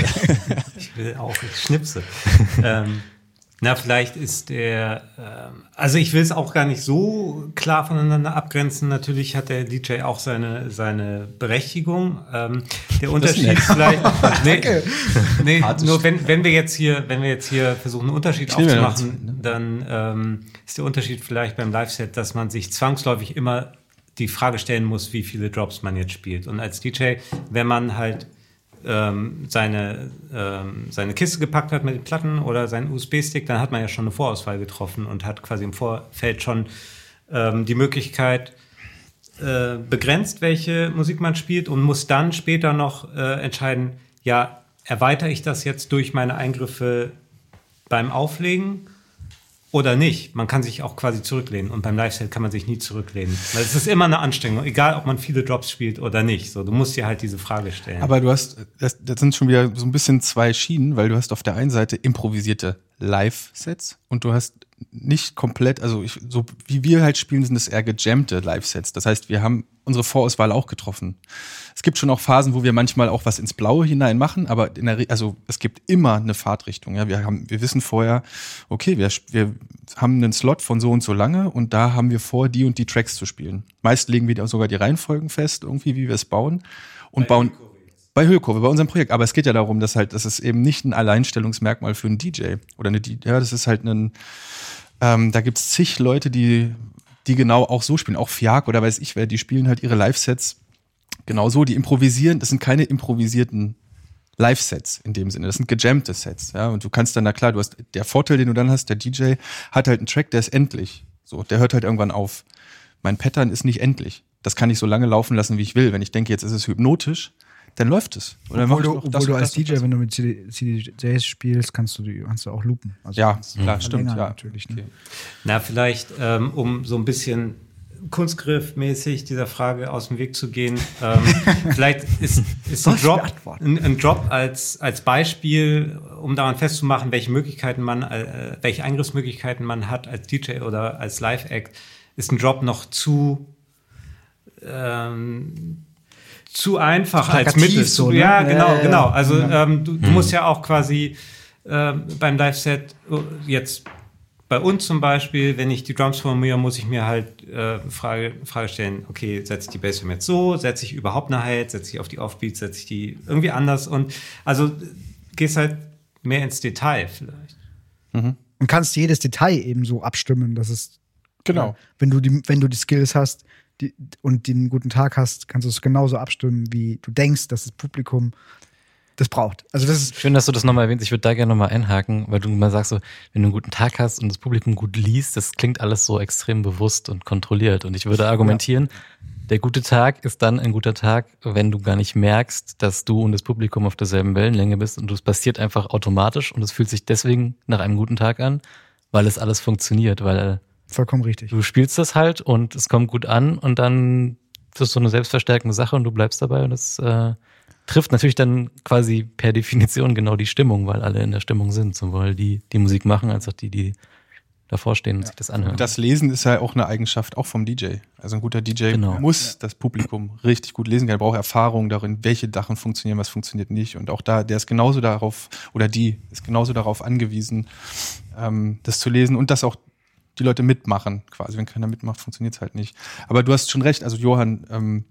Ich will auch, ich schnipse. ähm, na, vielleicht ist der, ähm, also ich will es auch gar nicht so klar voneinander abgrenzen. Natürlich hat der DJ auch seine, seine Berechtigung. Ähm, der Unterschied nett. vielleicht, nee, nee nur wenn, wenn wir jetzt hier, wenn wir jetzt hier versuchen, einen Unterschied Ich aufzumachen, dann ähm, ist der Unterschied vielleicht beim Live-Set, dass man sich zwangsläufig immer die Frage stellen muss, wie viele Drops man jetzt spielt. Und als DJ, wenn man halt ähm, seine, ähm, seine Kiste gepackt hat mit den Platten oder seinen USB-Stick, dann hat man ja schon eine Vorauswahl getroffen und hat quasi im Vorfeld schon ähm, die Möglichkeit äh, begrenzt, welche Musik man spielt und muss dann später noch äh, entscheiden, ja, erweitere ich das jetzt durch meine Eingriffe beim Auflegen oder nicht. Man kann sich auch quasi zurücklehnen und beim Live-Set kann man sich nie zurücklehnen. Weil es ist immer eine Anstrengung, egal ob man viele Drops spielt oder nicht. So, du musst dir halt diese Frage stellen. Aber du hast, das, das sind schon wieder so ein bisschen zwei Schienen, weil du hast auf der einen Seite improvisierte Live-Sets und du hast nicht komplett, also ich, so wie wir halt spielen, sind es eher gejammte Live-Sets. Das heißt, wir haben unsere Vorauswahl auch getroffen. Es gibt schon auch Phasen, wo wir manchmal auch was ins Blaue hinein machen, aber in der, also es gibt immer eine Fahrtrichtung. Ja, wir haben, wir wissen vorher, okay, wir, wir haben einen Slot von so und so lange und da haben wir vor, die und die Tracks zu spielen. Meist legen wir da sogar die Reihenfolgen fest, irgendwie, wie wir es bauen und bauen. Bei Höhekurve, bei unserem Projekt. Aber es geht ja darum, dass halt, das ist eben nicht ein Alleinstellungsmerkmal für einen DJ oder eine DJ. Ja, das ist halt ein, ähm, da gibt's zig Leute, die, die genau auch so spielen. Auch Fiak oder weiß ich wer, die spielen halt ihre Live-Sets genau so. Die improvisieren, das sind keine improvisierten Live-Sets in dem Sinne. Das sind gejammte Sets, ja. Und du kannst dann, na klar, du hast, der Vorteil, den du dann hast, der DJ hat halt einen Track, der ist endlich. So, der hört halt irgendwann auf. Mein Pattern ist nicht endlich. Das kann ich so lange laufen lassen, wie ich will. Wenn ich denke, jetzt ist es hypnotisch, dann läuft es. Oder obwohl du, obwohl du als DJ, wenn du mit CDJs spielst, kannst du, die, kannst du auch loopen. Also ja, klar, stimmt. Ja. Natürlich, ne? okay. Na, vielleicht, ähm, um so ein bisschen kunstgriffmäßig dieser Frage aus dem Weg zu gehen, ähm, vielleicht ist, ist ein, Drop, ein, ein, Drop als, als Beispiel, um daran festzumachen, welche Möglichkeiten man, äh, welche Eingriffsmöglichkeiten man hat als DJ oder als Live-Act, ist ein Drop noch zu ähm, zu einfach als Mittel. So, ne? Ja, genau, ja, genau. Also ähm, du, du, musst ja auch quasi äh, beim Live-Set äh, jetzt bei uns zum Beispiel, wenn ich die Drums formiere, muss ich mir halt äh, Frage, Frage stellen, okay, setze ich die Bassdrum jetzt so, setze ich überhaupt eine Hi-Hat, setze ich auf die Offbeats, setze ich die irgendwie anders und also gehst halt mehr ins Detail vielleicht. Mhm. Und kannst jedes Detail eben so abstimmen, dass es genau, ja, wenn du die, wenn du die Skills hast, die, und den guten Tag hast, kannst du es genauso abstimmen, wie du denkst, dass das Publikum das braucht. Also das ist schön, dass du das nochmal erwähnst. Ich würde da gerne nochmal einhaken, weil du mal sagst, so, wenn du einen guten Tag hast und das Publikum gut liest, das klingt alles so extrem bewusst und kontrolliert. Und ich würde argumentieren, ja. der gute Tag ist dann ein guter Tag, wenn du gar nicht merkst, dass du und das Publikum auf derselben Wellenlänge bist und es passiert einfach automatisch und es fühlt sich deswegen nach einem guten Tag an, weil es alles funktioniert, weil Vollkommen richtig. Du spielst das halt und es kommt gut an und dann ist es so eine selbstverstärkende Sache und du bleibst dabei und das äh, trifft natürlich dann quasi per Definition genau die Stimmung, weil alle in der Stimmung sind, sowohl die, die Musik machen, als auch die, die davor stehen und ja. sich das anhören. Das Lesen ist ja auch eine Eigenschaft auch vom DJ. Also ein guter DJ genau. muss ja. das Publikum richtig gut lesen. Er braucht Erfahrung darin, welche Sachen funktionieren, was funktioniert nicht. Und auch da, der ist genauso darauf, oder die ist genauso darauf angewiesen, ähm, das zu lesen und das auch die Leute mitmachen quasi. Wenn keiner mitmacht, funktioniert es halt nicht. Aber du hast schon recht, also Johann, ähm,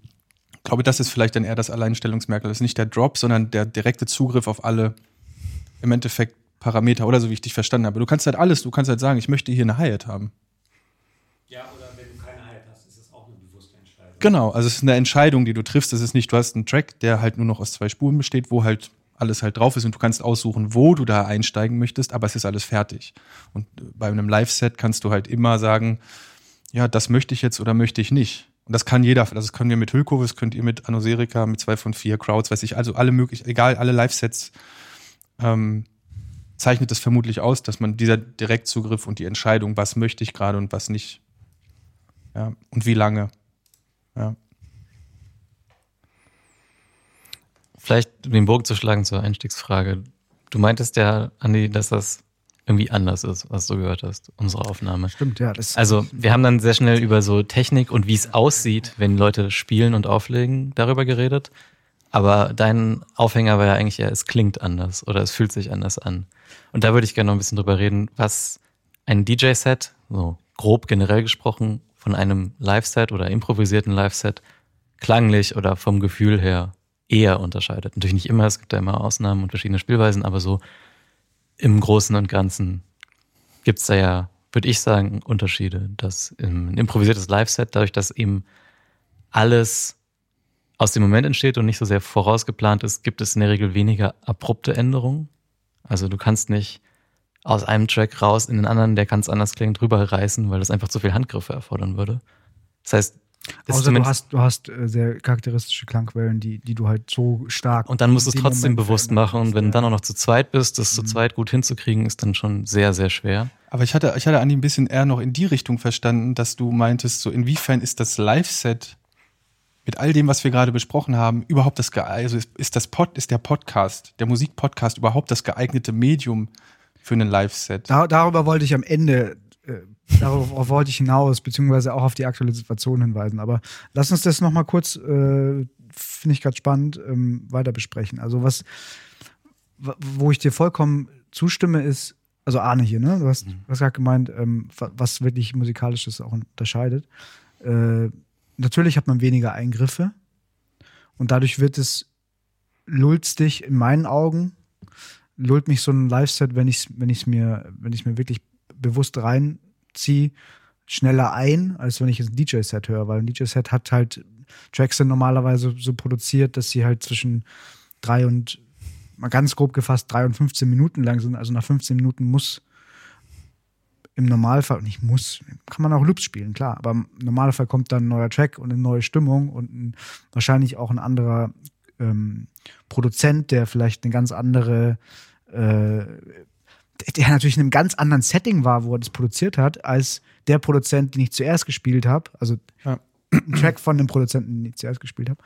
glaube, das ist vielleicht dann eher das Alleinstellungsmerkmal. Das ist nicht der Drop, sondern der direkte Zugriff auf alle im Endeffekt Parameter oder so, wie ich dich verstanden habe. Du kannst halt alles, du kannst halt sagen, ich möchte hier eine Hi-Hat haben. Ja, oder wenn du keine Hi-Hat hast, ist es auch eine bewusste Entscheidung. Genau, also es ist eine Entscheidung, die du triffst. Es ist nicht, du hast einen Track, der halt nur noch aus zwei Spuren besteht, wo halt alles halt drauf ist und du kannst aussuchen, wo du da einsteigen möchtest, aber es ist alles fertig. Und bei einem Live-Set kannst du halt immer sagen, ja, das möchte ich jetzt oder möchte ich nicht. Und das kann jeder, das können wir mit Hüllkurve, das könnt ihr mit Anoserica, mit zwei von vier Crowds, weiß ich, also alle möglich, egal, alle Live-Sets ähm, zeichnet das vermutlich aus, dass man dieser Direktzugriff und die Entscheidung, was möchte ich gerade und was nicht, ja, und wie lange, ja. Vielleicht den Bogen zu schlagen zur Einstiegsfrage. Du meintest ja, Andi, dass das irgendwie anders ist, was du gehört hast, unsere Aufnahme. Stimmt, ja. Das also wir haben dann sehr schnell über so Technik und wie es aussieht, wenn Leute spielen und auflegen, darüber geredet. Aber dein Aufhänger war ja eigentlich eher, es klingt anders oder es fühlt sich anders an. Und da würde ich gerne noch ein bisschen drüber reden, was ein DJ-Set, so grob generell gesprochen, von einem Live-Set oder improvisierten Live-Set klanglich oder vom Gefühl her eher unterscheidet. Natürlich nicht immer, es gibt da immer Ausnahmen und verschiedene Spielweisen, aber so im Großen und Ganzen gibt es da ja, würde ich sagen, Unterschiede. Dass ein improvisiertes Live-Set, dadurch, dass eben alles aus dem Moment entsteht und nicht so sehr vorausgeplant ist, gibt es in der Regel weniger abrupte Änderungen. Also du kannst nicht aus einem Track raus in den anderen, der ganz anders klingt, drüber reißen, weil das einfach zu viel Handgriffe erfordern würde. Das heißt, Außer du hast, du hast äh, sehr charakteristische Klangquellen, die, die du halt so stark. Und dann musst du es trotzdem Moment bewusst machen. Und wenn du dann auch noch zu zweit bist, das mhm. zu zweit gut hinzukriegen, ist dann schon sehr, sehr schwer. Aber ich hatte, ich hatte Andi ein bisschen eher noch in die Richtung verstanden, dass du meintest, so inwiefern ist das Live-Set mit all dem, was wir gerade besprochen haben, überhaupt das also ist, ist das Pod, ist der Podcast, der Musikpodcast überhaupt das geeignete Medium für einen Live-Set? Da, darüber wollte ich am Ende äh, darauf wollte ich hinaus, beziehungsweise auch auf die aktuelle Situation hinweisen. Aber lass uns das nochmal kurz, äh, finde ich gerade spannend, ähm, weiter besprechen. Also was, wo ich dir vollkommen zustimme, ist, also Arne hier, ne? Du hast, mhm. hast gerade gemeint, ähm, was wirklich musikalisches auch unterscheidet. Äh, natürlich hat man weniger Eingriffe und dadurch wird es lullt dich in meinen Augen, lullt mich so ein Live-Set, wenn ich es wenn mir, wenn ich mir wirklich bewusst reinziehe, schneller ein, als wenn ich ein DJ-Set höre, weil ein DJ-Set hat halt Tracks sind normalerweise so produziert, dass sie halt zwischen drei und, mal ganz grob gefasst, drei und 15 Minuten lang sind. Also nach 15 Minuten muss im Normalfall, nicht muss, kann man auch Loops spielen, klar, aber im Normalfall kommt dann ein neuer Track und eine neue Stimmung und ein, wahrscheinlich auch ein anderer ähm, Produzent, der vielleicht eine ganz andere äh, der natürlich in einem ganz anderen Setting war, wo er das produziert hat, als der Produzent, den ich zuerst gespielt habe. Also ja. ein Track von dem Produzenten, den ich zuerst gespielt habe.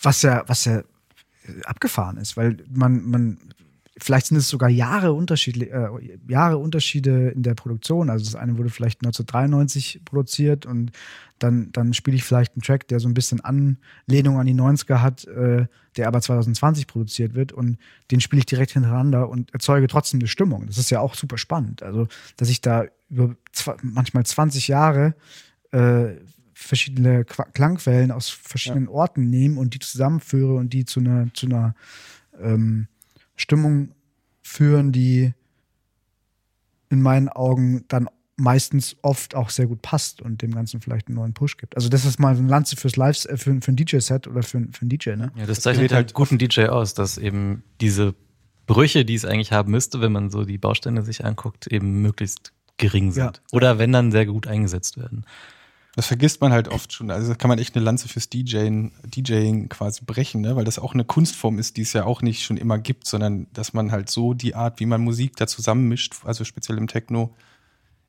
Was ja, was ja abgefahren ist, weil man, man vielleicht sind es sogar Jahre, Unterschied, äh, Jahre Unterschiede in der Produktion. Also das eine wurde vielleicht 1993 produziert und dann, dann spiele ich vielleicht einen Track, der so ein bisschen Anlehnung an die 90er hat, äh, der aber 2020 produziert wird und den spiele ich direkt hintereinander und erzeuge trotzdem eine Stimmung. Das ist ja auch super spannend. Also, dass ich da über manchmal 20 Jahre äh, verschiedene Klangwellen aus verschiedenen ja. Orten nehme und die zusammenführe und die zu einer, zu einer ähm, Stimmung führen, die in meinen Augen dann meistens oft auch sehr gut passt und dem Ganzen vielleicht einen neuen Push gibt. Also das ist mal ein Lanze fürs Live, äh, für, für ein DJ-Set oder für, für einen DJ, ne? Ja, das zeichnet halt guten DJ aus, dass eben diese Brüche, die es eigentlich haben müsste, wenn man so die Bausteine sich anguckt, eben möglichst gering sind. Ja. Oder wenn dann sehr gut eingesetzt werden. Das vergisst man halt oft schon. Also kann man echt eine Lanze fürs DJing, DJing quasi brechen, ne? weil das auch eine Kunstform ist, die es ja auch nicht schon immer gibt, sondern dass man halt so die Art, wie man Musik da zusammenmischt, also speziell im Techno,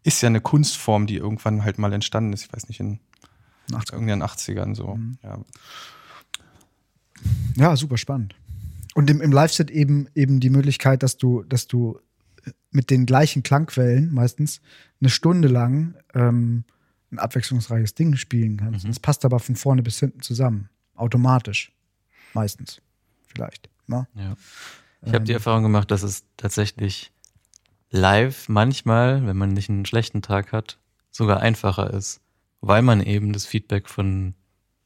ist ja eine Kunstform, die irgendwann halt mal entstanden ist. Ich weiß nicht, in 80, in den 80ern so. Mhm. Ja. ja, super spannend. Und im, im Live-Set eben, eben die Möglichkeit, dass du, dass du mit den gleichen Klangquellen meistens eine Stunde lang ähm, ein abwechslungsreiches Ding spielen kannst. Mhm. Das passt aber von vorne bis hinten zusammen. Automatisch. Meistens. Vielleicht. Ne? Ja. Ich ähm, habe die Erfahrung gemacht, dass es tatsächlich live manchmal, wenn man nicht einen schlechten Tag hat, sogar einfacher ist, weil man eben das Feedback von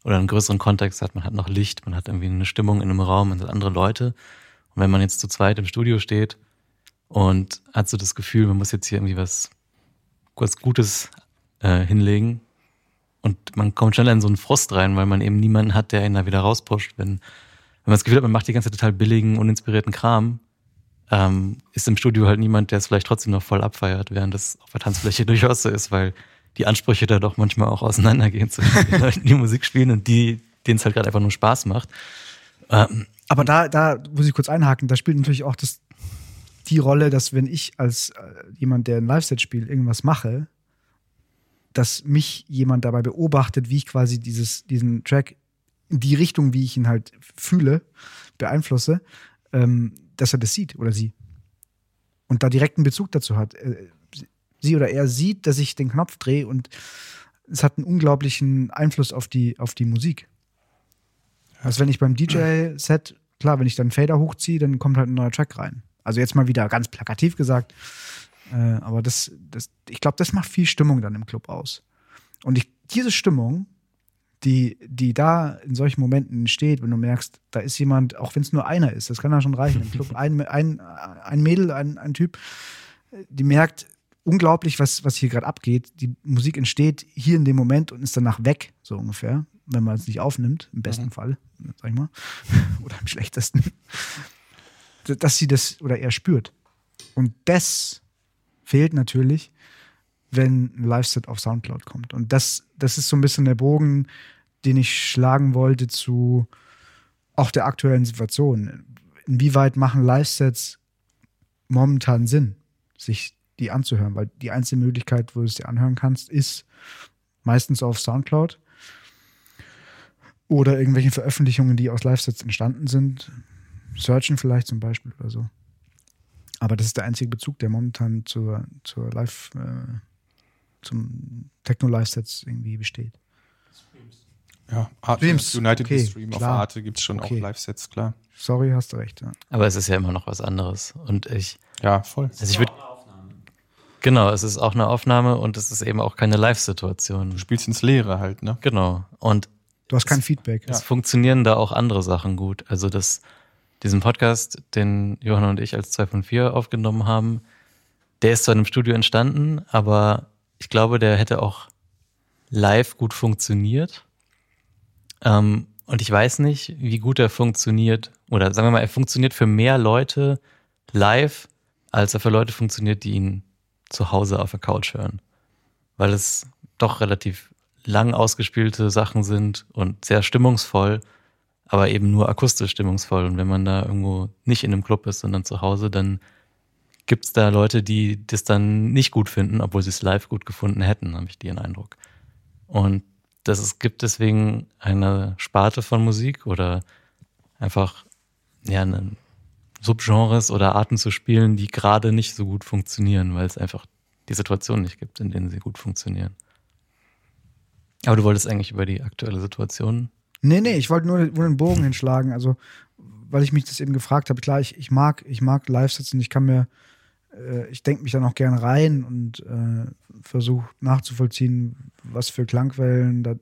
oder einen größeren Kontext hat. Man hat noch Licht, man hat irgendwie eine Stimmung in einem Raum, man hat andere Leute. Und wenn man jetzt zu zweit im Studio steht und hat so das Gefühl, man muss jetzt hier irgendwie was, was Gutes äh, hinlegen. Und man kommt schnell in so einen Frust rein, weil man eben niemanden hat, der ihn da wieder rauspusht. Wenn, wenn man das Gefühl hat, man macht die ganze total billigen, uninspirierten Kram, ähm, ist im Studio halt niemand, der es vielleicht trotzdem noch voll abfeiert, während das auf der Tanzfläche durchaus so ist, weil die Ansprüche da doch manchmal auch auseinandergehen zwischen den Leuten, die Musik spielen und die, denen es halt gerade einfach nur Spaß macht. Ähm, aber da, da muss ich kurz einhaken, da spielt natürlich auch das, die Rolle, dass wenn ich als äh, jemand, der ein Live-Set spielt, irgendwas mache, dass mich jemand dabei beobachtet, wie ich quasi dieses, diesen Track in die Richtung, wie ich ihn halt fühle, beeinflusse, ähm, dass er das sieht oder sie. Und da direkten Bezug dazu hat. Äh, sie oder er sieht, dass ich den Knopf drehe und es hat einen unglaublichen Einfluss auf die, auf die Musik. Also wenn ich beim DJ-Set, klar, wenn ich dann Fader hochziehe, dann kommt halt ein neuer Track rein. Also jetzt mal wieder ganz plakativ gesagt, äh, aber das, das, ich glaube, das macht viel Stimmung dann im Club aus. Und ich, diese Stimmung, die, die da in solchen Momenten entsteht, wenn du merkst, da ist jemand, auch wenn es nur einer ist, das kann ja schon reichen im Club, ein, ein, ein Mädel, ein, ein Typ, die merkt, unglaublich, was, was hier gerade abgeht. Die Musik entsteht hier in dem Moment und ist danach weg, so ungefähr, wenn man es nicht aufnimmt, im besten mhm. Fall, sag ich mal, oder im schlechtesten dass sie das oder er spürt. Und das fehlt natürlich, wenn ein Live-Set auf Soundcloud kommt. Und das, das ist so ein bisschen der Bogen, den ich schlagen wollte zu auch der aktuellen Situation. Inwieweit machen Live-Sets momentan Sinn, sich die anzuhören? Weil die einzige Möglichkeit, wo du es dir anhören kannst, ist meistens auf Soundcloud oder irgendwelche Veröffentlichungen, die aus Live-Sets entstanden sind. Searchen vielleicht zum Beispiel oder so. Aber das ist der einzige Bezug, der momentan zur, zur Live, äh, zum Techno-Live-Sets irgendwie besteht. Ja, Art Streams. United Okay, Stream auf klar. Arte gibt es schon Okay. auch Live-Sets, klar. Sorry, hast du recht. Ja. Aber es ist ja immer noch was anderes. Und ich, Ja, voll. also ich würde. Genau, es ist auch eine Aufnahme und es ist eben auch keine Du Live-Situation. spielst ins Leere halt, ne? Genau. Und Du hast kein Feedback. es funktionieren da auch andere Sachen gut. Also das, diesen Podcast, den Johann und ich als 2 von 4 aufgenommen haben, der ist zwar in einem Studio entstanden, aber ich glaube, der hätte auch live gut funktioniert. Ähm, und ich weiß nicht, wie gut er funktioniert, oder sagen wir mal, er funktioniert für mehr Leute live, als er für Leute funktioniert, die ihn zu Hause auf der Couch hören. Weil es doch relativ lang ausgespielte Sachen sind und sehr stimmungsvoll, aber eben nur akustisch stimmungsvoll. Und wenn man da irgendwo nicht in einem Club ist, sondern zu Hause, dann gibt's da Leute, die das dann nicht gut finden, obwohl sie es live gut gefunden hätten, habe ich den Eindruck. Und das es gibt deswegen eine Sparte von Musik oder einfach ja eine Subgenres oder Arten zu spielen, die gerade nicht so gut funktionieren, weil es einfach die Situation nicht gibt, in denen sie gut funktionieren. Aber du wolltest eigentlich über die aktuelle Situation. Nee, nee, ich wollte nur, nur den Bogen hinschlagen. Also, weil ich mich das eben gefragt habe. Klar, ich, ich mag, ich mag Live-Sets und ich kann mir, äh, ich denke mich dann auch gerne rein und äh, versuche nachzuvollziehen, was für Klangwellen da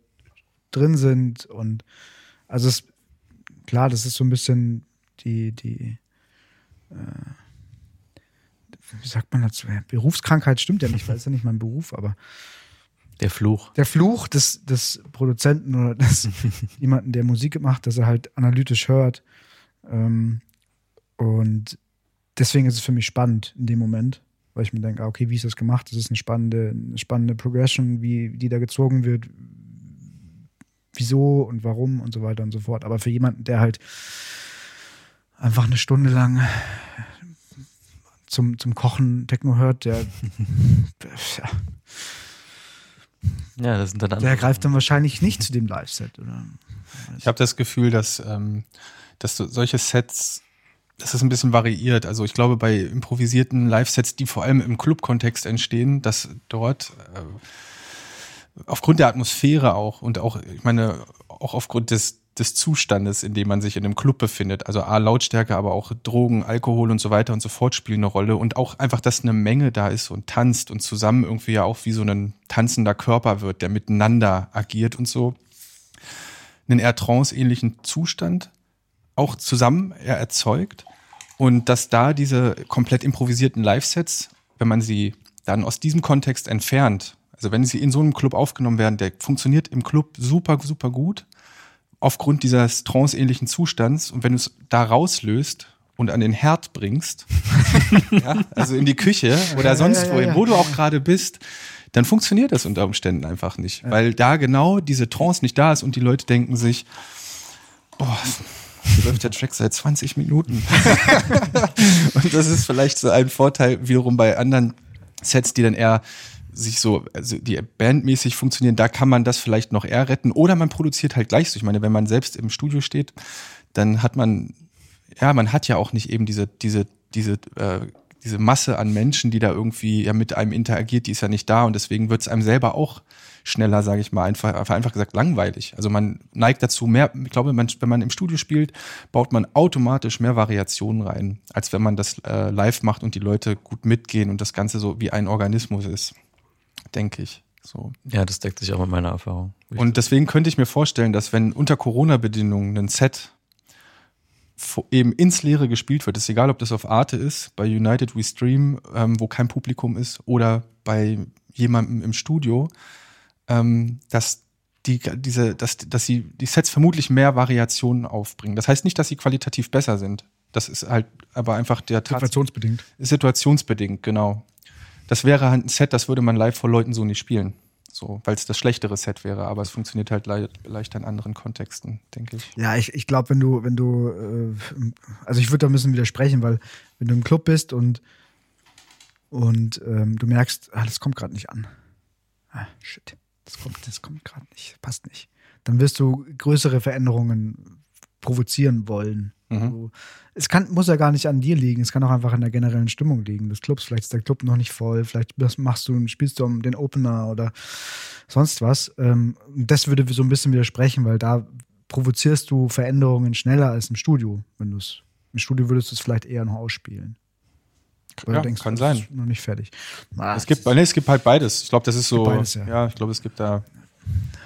drin sind. Und also es, klar, das ist so ein bisschen die, die, äh, wie sagt man dazu? Berufskrankheit stimmt ja nicht, weil es ja nicht mein Beruf, aber Der Fluch. der Fluch des, des Produzenten oder des jemanden, der Musik macht, dass er halt analytisch hört. Ähm, und deswegen ist es für mich spannend in dem Moment, weil ich mir denke, ah, okay, wie ist das gemacht? Das ist eine spannende, eine spannende Progression, wie die da gezogen wird, wieso und warum und so weiter und so fort. Aber für jemanden, der halt einfach eine Stunde lang zum, zum Kochen Techno hört, der, ja, Ja, das sind dann der andere. greift dann wahrscheinlich nicht zu dem Live-Set, oder? Ich habe das Gefühl, dass, ähm, dass so, solche Sets, dass es ein bisschen variiert. Also ich glaube, bei improvisierten Live-Sets, die vor allem im Club-Kontext entstehen, dass dort äh, aufgrund der Atmosphäre auch und auch, ich meine, auch aufgrund des, des Zustandes, in dem man sich in einem Club befindet, also A, Lautstärke, aber auch Drogen, Alkohol und so weiter und so fort spielen eine Rolle. Und auch einfach, dass eine Menge da ist und tanzt und zusammen irgendwie ja auch wie so ein tanzender Körper wird, der miteinander agiert und so. Einen eher trance-ähnlichen Zustand auch zusammen er erzeugt. Und dass da diese komplett improvisierten Live-Sets, wenn man sie dann aus diesem Kontext entfernt, also wenn sie in so einem Club aufgenommen werden, der funktioniert im Club super, super gut aufgrund dieses trance-ähnlichen Zustands und wenn du es da rauslöst und an den Herd bringst, ja, also in die Küche oder sonst wohin, wo du auch gerade bist, dann funktioniert das unter Umständen einfach nicht, weil da genau diese Trance nicht da ist und die Leute denken sich, boah, hier läuft der Track seit 20 Minuten. und das ist vielleicht so ein Vorteil wiederum bei anderen Sets, die dann eher sich so, also die bandmäßig funktionieren, da kann man das vielleicht noch eher retten. Oder man produziert halt gleich so. Ich meine, wenn man selbst im Studio steht, dann hat man, ja, man hat ja auch nicht eben diese, diese, diese, äh, diese Masse an Menschen, die da irgendwie ja mit einem interagiert, die ist ja nicht da und deswegen wird es einem selber auch schneller, sage ich mal, einfach, einfach gesagt langweilig. Also man neigt dazu mehr, ich glaube, man, wenn man im Studio spielt, baut man automatisch mehr Variationen rein, als wenn man das äh, live macht und die Leute gut mitgehen und das Ganze so wie ein Organismus ist, denke ich. So. Ja, das deckt sich auch mit meiner Erfahrung. Und deswegen könnte ich mir vorstellen, dass wenn unter Corona-Bedingungen ein Set eben ins Leere gespielt wird, ist egal, ob das auf Arte ist, bei United We Stream, ähm, wo kein Publikum ist, oder bei jemandem im Studio, ähm, dass die, diese, dass, dass sie die Sets vermutlich mehr Variationen aufbringen. Das heißt nicht, dass sie qualitativ besser sind. Das ist halt aber einfach der Tat Situationsbedingt. situationsbedingt, genau. Das wäre halt ein Set, das würde man live vor Leuten so nicht spielen. So, weil es das schlechtere Set wäre, aber es funktioniert halt le leichter in anderen Kontexten, denke ich. Ja, ich, ich glaube, wenn du, wenn du, äh, also ich würde da ein bisschen widersprechen, weil wenn du im Club bist und, und ähm, du merkst, ah, das kommt gerade nicht an. Ah, shit, das kommt, das kommt gerade nicht, passt nicht. Dann wirst du größere Veränderungen provozieren wollen. Mhm. So. Es kann, muss ja gar nicht an dir liegen, es kann auch einfach an der generellen Stimmung liegen des Clubs. Vielleicht ist der Club noch nicht voll, vielleicht machst du, spielst du um den Opener oder sonst was. Ähm, das würde so ein bisschen widersprechen, weil da provozierst du Veränderungen schneller als im Studio. Wenn du es im Studio würdest du es vielleicht eher noch ausspielen. Weil Ja, denkst, kann sein. noch nicht fertig. Ah, Es gibt, nee, es gibt halt beides. Ich glaube, das ist so. beides, ja. ja. ich glaube, es gibt da.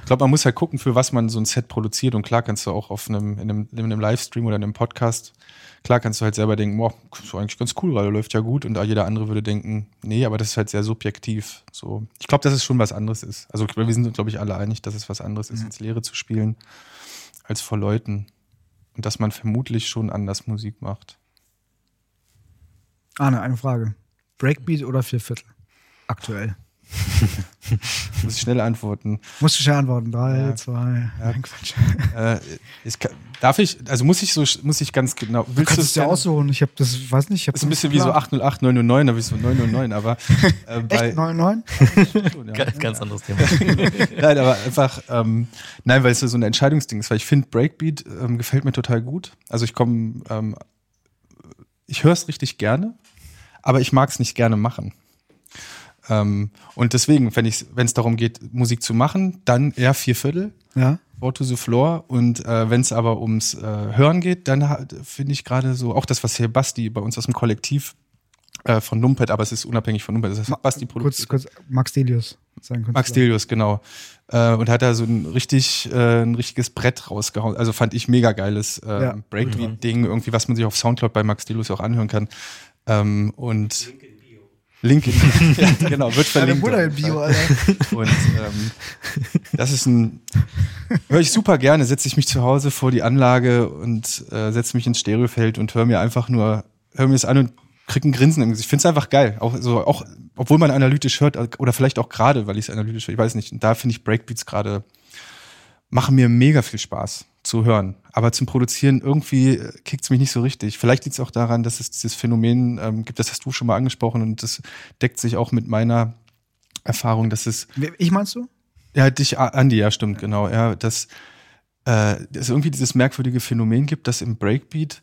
Ich glaube, man muss halt gucken, für was man so ein Set produziert. Und klar kannst du auch auf einem, in einem, in einem Livestream oder in einem Podcast, klar kannst du halt selber denken, boah, ist eigentlich ganz cool, weil läuft ja gut. Und jeder andere würde denken, nee, aber das ist halt sehr subjektiv. So, ich glaube, dass es schon was anderes ist. Also wir sind, glaube ich, alle einig, dass es was anderes ist, ins Leere zu spielen, als vor Leuten. Und dass man vermutlich schon anders Musik macht. Arne, eine Frage. Breakbeat oder Vierviertel? Aktuell. Muss ich schnell antworten. Musst du schnell antworten. Drei, Ja. zwei. Ja. Nein, Quatsch. Äh, ich kann, darf ich, also muss ich so, muss ich ganz genau. Du Willst kannst du es ja aussuchen. Ich habe das, weiß nicht. Ich Ist ein bisschen wie so 808, 909, da habe ich so 909, aber äh, bei, Echt? 9,9? schon, ja. Ganz, ganz anderes Thema. Nein, aber einfach, ähm, nein, weil es so ein Entscheidungsding ist, weil ich finde, Breakbeat ähm, gefällt mir total gut. Also ich komme, ähm, ich höre es richtig gerne, aber ich mag es nicht gerne machen. Ähm, und deswegen, wenn es darum geht, Musik zu machen, dann eher vier Viertel. Ja. Four to the Floor. Und äh, wenn es aber ums äh, Hören geht, dann finde ich gerade so, auch das, was hier Basti bei uns aus dem Kollektiv äh, von Numpet, aber es ist unabhängig von Numpet, das heißt Basti Kurz, produziert. kurz, Max Delius. Max Delius, genau. Äh, und hat da so ein richtig, äh, ein richtiges Brett rausgehauen. Also fand ich mega geiles äh, Ja. Breakbeat-Ding, irgendwie, was man sich auf Soundcloud bei Max Delius auch anhören kann. Ähm, und Link in ja, genau, wird Deine verlinkt. Mutter im Bio, Alter. Und ähm, das ist ein, höre ich super gerne, setze ich mich zu Hause vor die Anlage und äh, setze mich ins Stereofeld und höre mir einfach nur, höre mir es an und krieg ein Grinsen im Gesicht. Ich finde es einfach geil. Auch so, auch, obwohl man analytisch hört, oder vielleicht auch gerade, weil ich es analytisch höre, ich weiß nicht. Und da finde ich Breakbeats gerade, machen mir mega viel Spaß zu hören. Aber zum Produzieren irgendwie kickt es mich nicht so richtig. Vielleicht liegt es auch daran, dass es dieses Phänomen ähm, gibt, das hast du schon mal angesprochen und das deckt sich auch mit meiner Erfahrung, dass es Ich meinst du? ja, dich, Andi, ja, stimmt, genau. Ja, dass äh, es irgendwie dieses merkwürdige Phänomen gibt, dass im Breakbeat,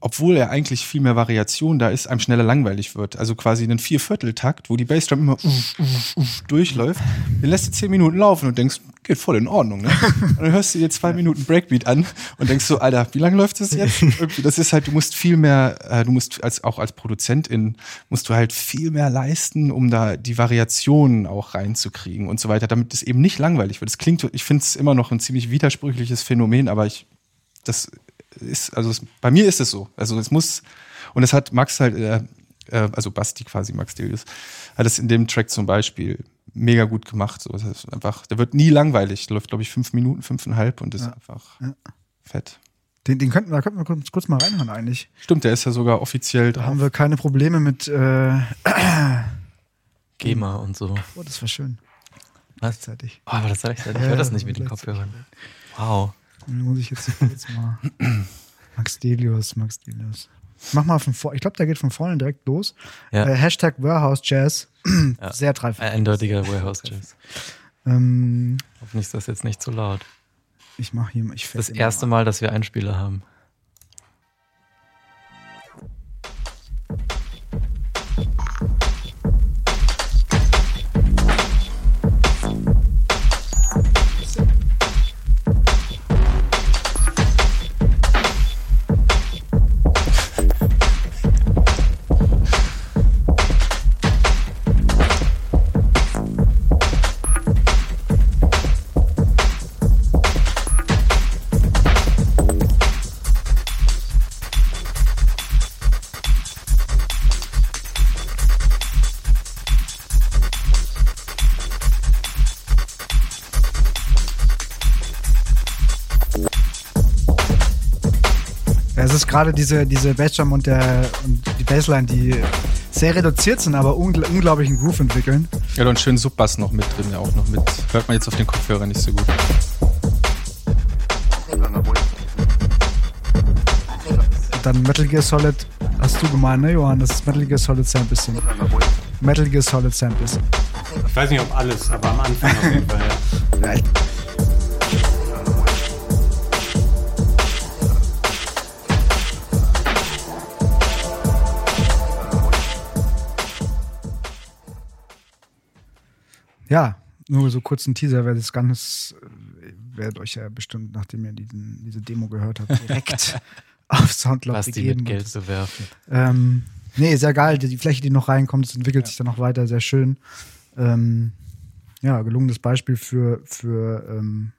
obwohl er eigentlich viel mehr Variation da ist, einem schneller langweilig wird. Also quasi einen Viervierteltakt, wo die Bassdrum immer durchläuft. Den lässt du zehn Minuten laufen und denkst, geht voll in Ordnung, ne? Und dann hörst du dir zwei Minuten Breakbeat an und denkst so, Alter, wie lange läuft das jetzt? Irgendwie, das ist halt, du musst viel mehr, äh, du musst als auch als Produzentin musst du halt viel mehr leisten, um da die Variationen auch reinzukriegen und so weiter, damit es eben nicht langweilig wird. Es klingt, ich finde es immer noch ein ziemlich widersprüchliches Phänomen, aber ich, das ist, also es, bei mir ist es so. Also es muss, und es hat Max halt, äh, äh, also Basti quasi, Max Delius, hat es in dem Track zum Beispiel mega gut gemacht. So, das ist einfach, der wird nie langweilig. Läuft, glaube ich, fünf Minuten, fünfeinhalb und ist Ja. einfach Ja. fett. Den, den könnten wir, könnten wir kurz, kurz mal reinhören eigentlich. Stimmt, der ist ja sogar offiziell Da drauf. haben wir keine Probleme mit. Äh, GEMA und so. oh, das war schön. Was? Zeitig. Oh, aber das sag ich höre das nicht mit den gleichzeitig. Kopfhörern. Wow. Muss ich jetzt kurz mal. Max Delius, Max Delius. Mach mal von vor. Ich glaube, der geht von vorne direkt los. Ja. Äh, Hashtag Warehouse Jazz. Ja. Sehr treffend. Ein eindeutiger Warehouse Jazz. Ähm, Hoffentlich ist das jetzt nicht zu laut. ich mache hier. Ich Das erste Mal, dass wir Einspieler haben. Gerade diese, diese Bassdrum und, der, und die Bassline, die sehr reduziert sind, aber ungl unglaublichen Groove entwickeln. Ja, und einen schönen Subbass noch mit drin, ja auch noch mit. Hört man jetzt auf den Kopfhörern nicht so gut. dann Metal Gear Solid hast du gemeint, ne, Johann? Das ist Metal Gear Solid Samples sind. Metal Gear Solid Samples. Ich weiß nicht, ob alles, aber am Anfang auf jeden Fall, ja. ja nur so kurz ein Teaser, wer das Ganze, werdet euch ja bestimmt, nachdem ihr diesen, diese Demo gehört habt, direkt auf Soundcloud Was die mit Geld zu werfen. Ähm, nee, sehr geil. Die Fläche, die noch reinkommt, das entwickelt ja. sich dann noch weiter, sehr schön. Ähm, ja, gelungenes Beispiel für, für ähm,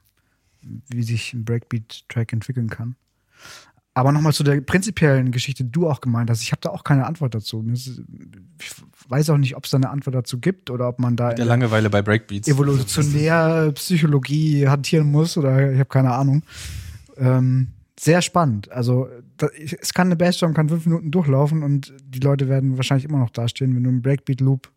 wie sich ein Breakbeat-Track entwickeln kann. Aber nochmal zu der prinzipiellen Geschichte, die du auch gemeint hast. Ich habe da auch keine Antwort dazu. Ich weiß auch nicht, ob es da eine Antwort dazu gibt oder ob man da der Langeweile bei Breakbeats evolutionär Psychologie hantieren muss oder ich habe keine Ahnung. Ähm, sehr spannend. Also da, es kann eine Bassdrum kann fünf Minuten durchlaufen und die Leute werden wahrscheinlich immer noch dastehen. Wenn du einen Breakbeat-Loop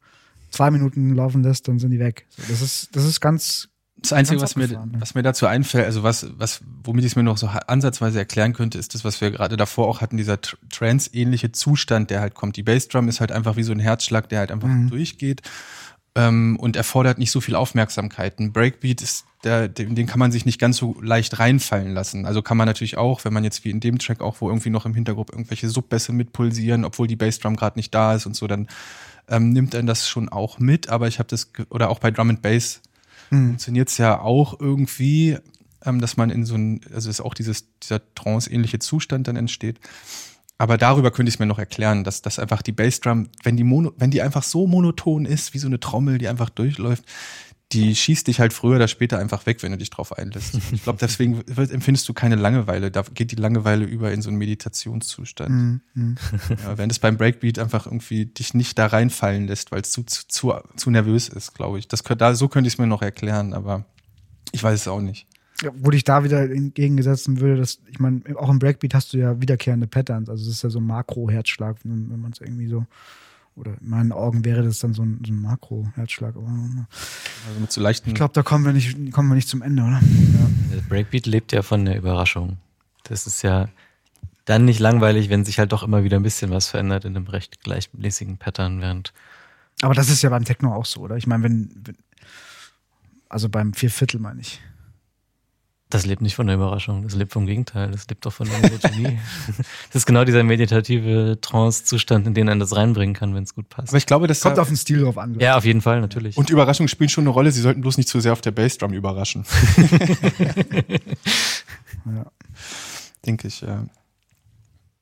zwei Minuten laufen lässt, dann sind die weg. Das ist das ist ganz das Einzige, was mir, ne? was mir dazu einfällt, also was, was, womit ich es mir noch so ansatzweise erklären könnte, ist das, was wir gerade davor auch hatten, dieser Trance-ähnliche Zustand, der halt kommt. Die Bassdrum ist halt einfach wie so ein Herzschlag, der halt einfach mhm. durchgeht ähm, und erfordert nicht so viel Aufmerksamkeit. Ein Breakbeat ist der, den, den kann man sich nicht ganz so leicht reinfallen lassen. Also kann man natürlich auch, wenn man jetzt wie in dem Track auch, wo irgendwie noch im Hintergrund irgendwelche Subbässe mitpulsieren, obwohl die Bassdrum gerade nicht da ist und so, dann ähm, nimmt er das schon auch mit. Aber ich habe das, oder auch bei Drum and Bass mhm. funktioniert es ja auch irgendwie, ähm, dass man in so ein, also ist auch dieses, dieser Trance-ähnliche Zustand dann entsteht. Aber darüber könnte ich mir noch erklären, dass, dass einfach die Bassdrum, wenn die, Mono, wenn die einfach so monoton ist, wie so eine Trommel, die einfach durchläuft, die schießt dich halt früher oder später einfach weg, wenn du dich drauf einlässt. Ich glaube, deswegen empfindest du keine Langeweile. Da geht die Langeweile über in so einen Meditationszustand. Mm, mm. Ja, wenn das beim Breakbeat einfach irgendwie dich nicht da reinfallen lässt, weil es zu, zu, zu, zu nervös ist, glaube ich. Das, da, so könnte ich es mir noch erklären, aber ich weiß es auch nicht. Ja, wo ich da wieder entgegengesetzen würde, dass, ich meine, auch im Breakbeat hast du ja wiederkehrende Patterns. Also es ist ja so ein Makro-Herzschlag, wenn man es irgendwie so oder in meinen Augen wäre das dann so ein, so ein Makro-Herzschlag. Also mit so leichten. Ich glaube, da kommen wir nicht, kommen wir nicht zum Ende, oder? Ja. Der Breakbeat lebt ja von der Überraschung. Das ist ja dann nicht langweilig, wenn sich halt doch immer wieder ein bisschen was verändert in einem recht gleichmäßigen Pattern, während. Aber das ist ja beim Techno auch so, oder? Ich meine, wenn, wenn also beim Vierviertel meine ich. Das lebt nicht von der Überraschung, das lebt vom Gegenteil, das lebt doch von der Monotonie. das ist genau dieser meditative Trance-Zustand, in den einen das reinbringen kann, wenn es gut passt. Aber ich glaube, das kommt auf den Stil drauf an. Ja, auf jeden Fall, natürlich. Und Überraschungen spielen schon eine Rolle, sie sollten bloß nicht zu sehr auf der Bassdrum überraschen. ja. Denke ich, ja.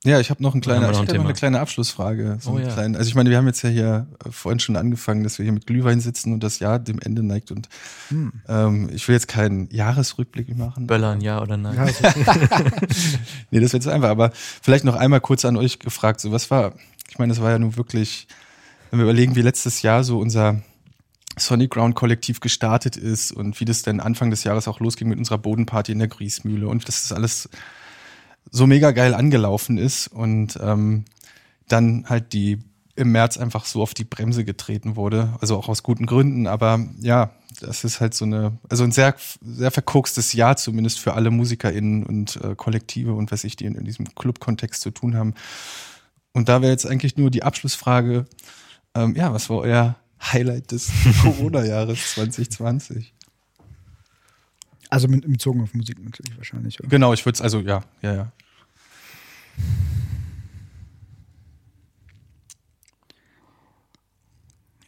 Ja, ich habe noch, ein kleiner, ich noch, noch eine kleine Abschlussfrage. So oh, ja. kleinen, also ich meine, wir haben jetzt ja hier äh, vorhin schon angefangen, dass wir hier mit Glühwein sitzen und das Jahr dem Ende neigt. Und hm. ähm, ich will jetzt keinen Jahresrückblick machen. Böllern, ja oder nein? Ja, nee, das wird jetzt einfach. Aber vielleicht noch einmal kurz an euch gefragt. So, was war, ich meine, das war ja nun wirklich, wenn wir überlegen, wie letztes Jahr so unser Sonic Ground Kollektiv gestartet ist und wie das denn Anfang des Jahres auch losging mit unserer Bodenparty in der Griesmühle und das ist alles so mega geil angelaufen ist und ähm, dann halt die im März einfach so auf die Bremse getreten wurde, also auch aus guten Gründen, aber ja, das ist halt so eine, also ein sehr, sehr verkorkstes Jahr zumindest für alle MusikerInnen und äh, Kollektive und was ich, die in, in diesem Club-Kontext zu tun haben. Und da wäre jetzt eigentlich nur die Abschlussfrage, ähm, ja, was war euer Highlight des Corona-Jahres 2020? Also mit, bezogen auf Musik natürlich wahrscheinlich. Oder? Genau, ich würde es, also ja, ja, ja.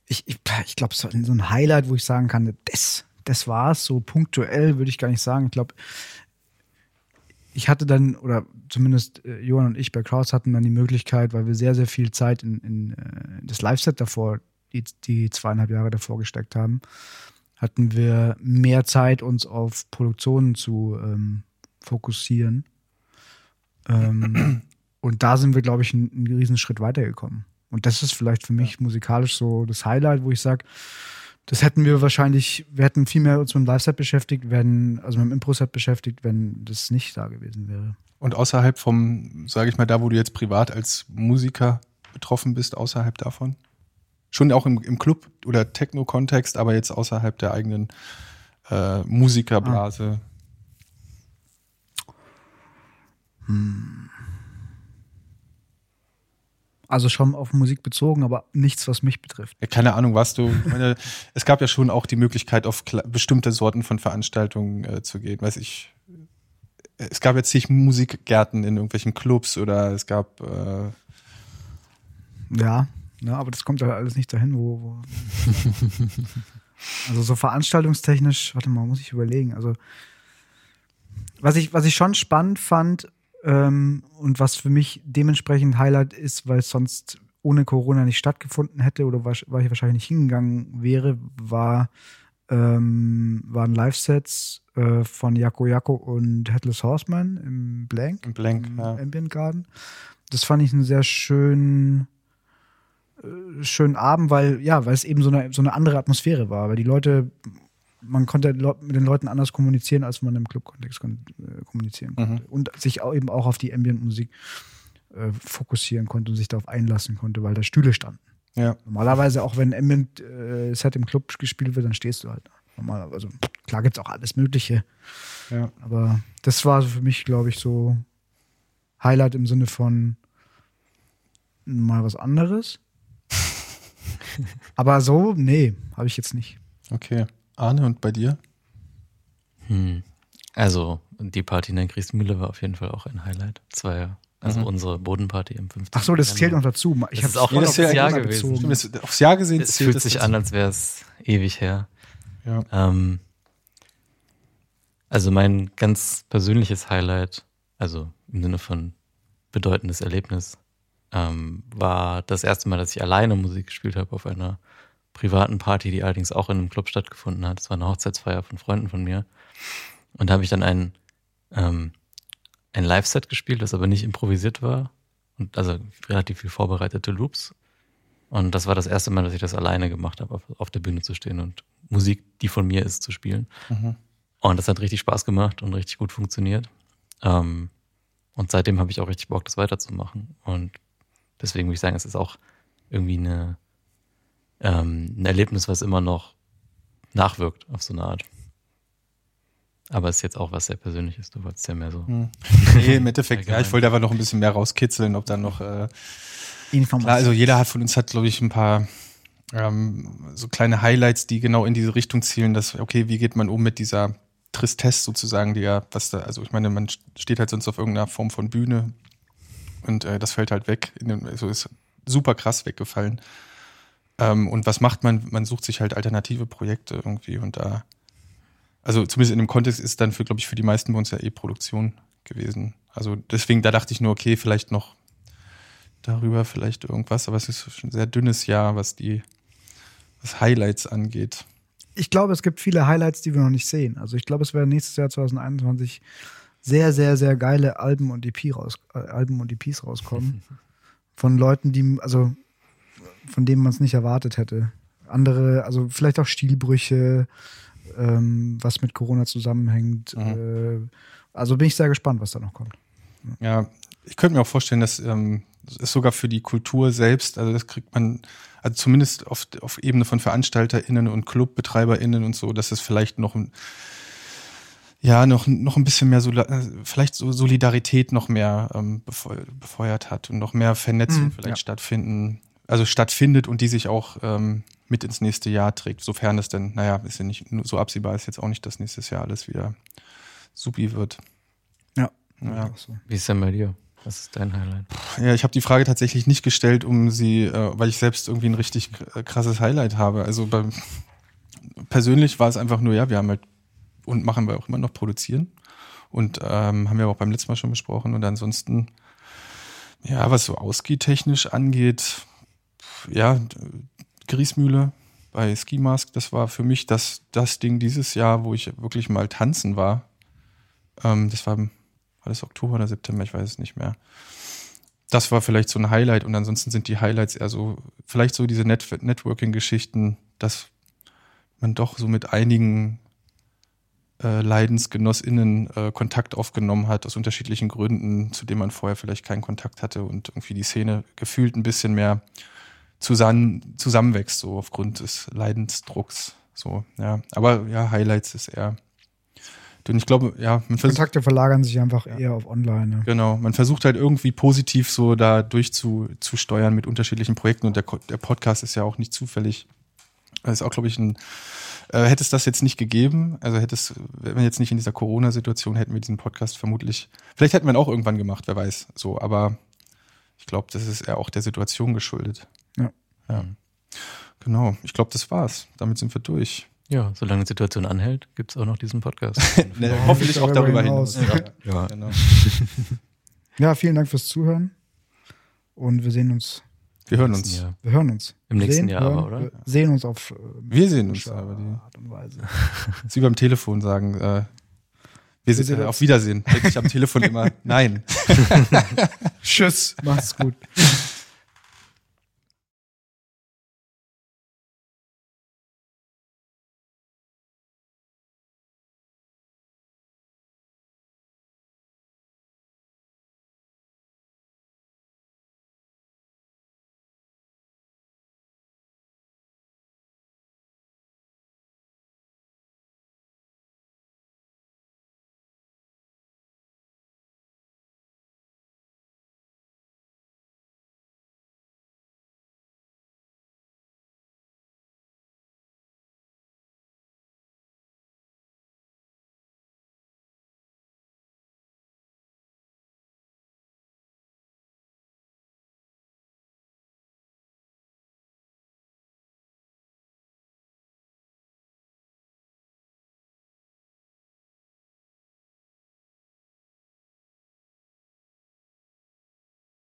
Ich, ich, ich glaube, so, ein Highlight, wo ich sagen kann, das, das war es. So punktuell würde ich gar nicht sagen. Ich glaube, ich hatte dann, oder zumindest äh, Johann und ich bei Kraus hatten dann die Möglichkeit, weil wir sehr, sehr viel Zeit in, in, in äh, das Live-Set davor, die, die zweieinhalb Jahre davor gesteckt haben, hatten wir mehr Zeit, uns auf Produktionen zu ähm, fokussieren. Ähm, und da sind wir, glaube ich, einen, einen riesen Schritt weitergekommen. Und das ist vielleicht für mich ja. musikalisch so das Highlight, wo ich sage, das hätten wir wahrscheinlich, wir hätten viel mehr uns mit dem Live-Set beschäftigt, wenn, also mit dem Impro-Set beschäftigt, wenn das nicht da gewesen wäre. Und außerhalb vom, sage ich mal, da, wo du jetzt privat als Musiker betroffen bist, außerhalb davon? Schon auch im, im Club oder Techno-Kontext, aber jetzt außerhalb der eigenen äh, Musikerblase. Ah. Hm. Also schon auf Musik bezogen, aber nichts, was mich betrifft. Ja, keine Ahnung, was du. Meine, es gab ja schon auch die Möglichkeit, auf bestimmte Sorten von Veranstaltungen äh, zu gehen. Weiß ich. Es gab jetzt nicht Musikgärten in irgendwelchen Clubs oder es gab. Äh ja, ja, aber das kommt ja alles nicht dahin, wo. wo also so veranstaltungstechnisch, warte mal, muss ich überlegen. Also was ich, was ich schon spannend fand, ähm, und was für mich dementsprechend Highlight ist, weil es sonst ohne Corona nicht stattgefunden hätte oder weil ich wahrscheinlich nicht hingegangen wäre, war, ähm, waren Live-Sets äh, von Yako Yako und Headless Horseman im Blank. Im Blank, im ja. Ambient Garden. Das fand ich einen sehr schönen, schönen Abend, weil, ja, weil es eben so eine, so eine andere Atmosphäre war, weil die Leute man konnte mit den Leuten anders kommunizieren, als man im Club-Kontext äh, kommunizieren konnte. Mhm. Und sich auch eben auch auf die Ambient-Musik äh, fokussieren konnte und sich darauf einlassen konnte, weil da Stühle standen. Ja. Normalerweise, auch wenn Ambient-Set äh, im Club gespielt wird, dann stehst du halt. Normalerweise, also, klar gibt es auch alles Mögliche. Ja. Aber das war für mich, glaube ich, so Highlight im Sinne von mal was anderes. Aber so, nee, habe ich jetzt nicht. Okay. Arne, und bei dir? Hm. Also, die Party in der Griesmühle war auf jeden Fall auch ein Highlight. Das war ja also mhm. unsere Bodenparty am 15. Ach so, das zählt noch dazu. Ich habe es auch aufs Jahr, Jahr gewesen. Stimmt, aufs Jahr gesehen es fühlt sich an, als wäre es ewig her. Ja. Ähm, also mein ganz persönliches Highlight, also im Sinne von bedeutendes Erlebnis, ähm, war das erste Mal, dass ich alleine Musik gespielt habe auf einer privaten Party, die allerdings auch in einem Club stattgefunden hat. Es war eine Hochzeitsfeier von Freunden von mir. Und da habe ich dann ein, ähm, ein Live-Set gespielt, das aber nicht improvisiert war. Und also relativ viel vorbereitete Loops. Und das war das erste Mal, dass ich das alleine gemacht habe, auf, auf der Bühne zu stehen und Musik, die von mir ist, zu spielen. Mhm. Und das hat richtig Spaß gemacht und richtig gut funktioniert. Ähm, und seitdem habe ich auch richtig Bock, das weiterzumachen. Und deswegen würde ich sagen, es ist auch irgendwie eine ähm, ein Erlebnis, was immer noch nachwirkt auf so eine Art. Aber es ist jetzt auch was sehr Persönliches. Du wolltest ja mehr so. Hm. Nee, im Endeffekt, ja, ich wollte aber noch ein bisschen mehr rauskitzeln, ob da noch. Äh, klar, also jeder hat von uns hat, glaube ich, ein paar ähm, so kleine Highlights, die genau in diese Richtung zielen, dass, okay, wie geht man um mit dieser Tristesse sozusagen, die ja, was da, also ich meine, man steht halt sonst auf irgendeiner Form von Bühne und äh, das fällt halt weg. Also ist super krass weggefallen. Ähm, und was macht man? Man sucht sich halt alternative Projekte irgendwie und da, also zumindest in dem Kontext ist dann für, glaube ich, für die meisten bei uns ja eh Produktion gewesen. Also deswegen, da dachte ich nur, okay, vielleicht noch darüber vielleicht irgendwas, aber es ist ein sehr dünnes Jahr, was die, was Highlights angeht. Ich glaube, es gibt viele Highlights, die wir noch nicht sehen. Also ich glaube, es werden nächstes Jahr 2021 sehr, sehr, sehr geile Alben und EP raus, äh, Alben und EPs rauskommen. Von Leuten, die, also von dem man es nicht erwartet hätte. Andere, also vielleicht auch Stilbrüche, ähm, was mit Corona zusammenhängt. Mhm. Äh, also bin ich sehr gespannt, was da noch kommt. Ja, ich könnte mir auch vorstellen, dass ähm, das ist sogar für die Kultur selbst, also das kriegt man, also zumindest auf, auf Ebene von VeranstalterInnen und ClubbetreiberInnen und so, dass es vielleicht noch ein ja, noch, noch ein bisschen mehr, vielleicht so Solidarität noch mehr ähm, befeuert hat und noch mehr Vernetzung mhm, vielleicht ja. stattfinden also stattfindet und die sich auch ähm, mit ins nächste Jahr trägt, sofern es denn, naja, ist ja nicht so absehbar, ist jetzt auch nicht, dass nächstes Jahr alles wieder supi wird. Ja. ja. So. Wie ist denn bei dir? Was ist dein Highlight? Ja, ich habe die Frage tatsächlich nicht gestellt, um sie, äh, weil ich selbst irgendwie ein richtig krasses Highlight habe. Also beim, persönlich war es einfach nur, ja, wir haben halt und machen wir auch immer noch produzieren und ähm, haben wir auch beim letzten Mal schon besprochen und ansonsten, ja, was so ausgehtechnisch angeht, ja, Griesmühle bei Ski Mask, das war für mich das, das Ding dieses Jahr, wo ich wirklich mal tanzen war. Ähm, das war, war das Oktober oder September, ich weiß es nicht mehr. Das war vielleicht so ein Highlight und ansonsten sind die Highlights eher so, vielleicht so diese Net Networking-Geschichten, dass man doch so mit einigen äh, LeidensgenossInnen äh, Kontakt aufgenommen hat, aus unterschiedlichen Gründen, zu denen man vorher vielleicht keinen Kontakt hatte und irgendwie die Szene gefühlt ein bisschen mehr zusammen, zusammenwächst, so aufgrund des Leidensdrucks. So, ja. Aber ja, Highlights ist eher. Und ich glaube, ja, man versucht. Kontakte verlagern sich einfach ja. eher auf online. Ne? Genau. Man versucht halt irgendwie positiv so da durchzusteuern mit unterschiedlichen Projekten und der, der Podcast ist ja auch nicht zufällig. Das ist auch, glaube ich, ein äh, hätte es das jetzt nicht gegeben, also hätte es, wenn wir jetzt nicht in dieser Corona-Situation hätten wir diesen Podcast vermutlich, vielleicht hätten wir ihn auch irgendwann gemacht, wer weiß, so, aber ich glaube, das ist eher auch der Situation geschuldet. Ja. ja. Genau, ich glaube, das war's. Damit sind wir durch. Ja, solange die Situation anhält, gibt es auch noch diesen Podcast. ne, ja, hoffentlich auch darüber hinaus. hinaus. Ja. Ja. Genau. ja, vielen Dank fürs Zuhören und wir sehen uns wir hören uns. Jahr. Wir hören uns. Im nächsten sehen, Jahr hören, aber, oder? Wir sehen uns auf. Äh, wir sehen uns aber die Art und Weise. Sie beim Telefon sagen, äh, wir sind äh, auf Wiedersehen. Denke ich am Telefon immer, nein. Tschüss. Mach's gut.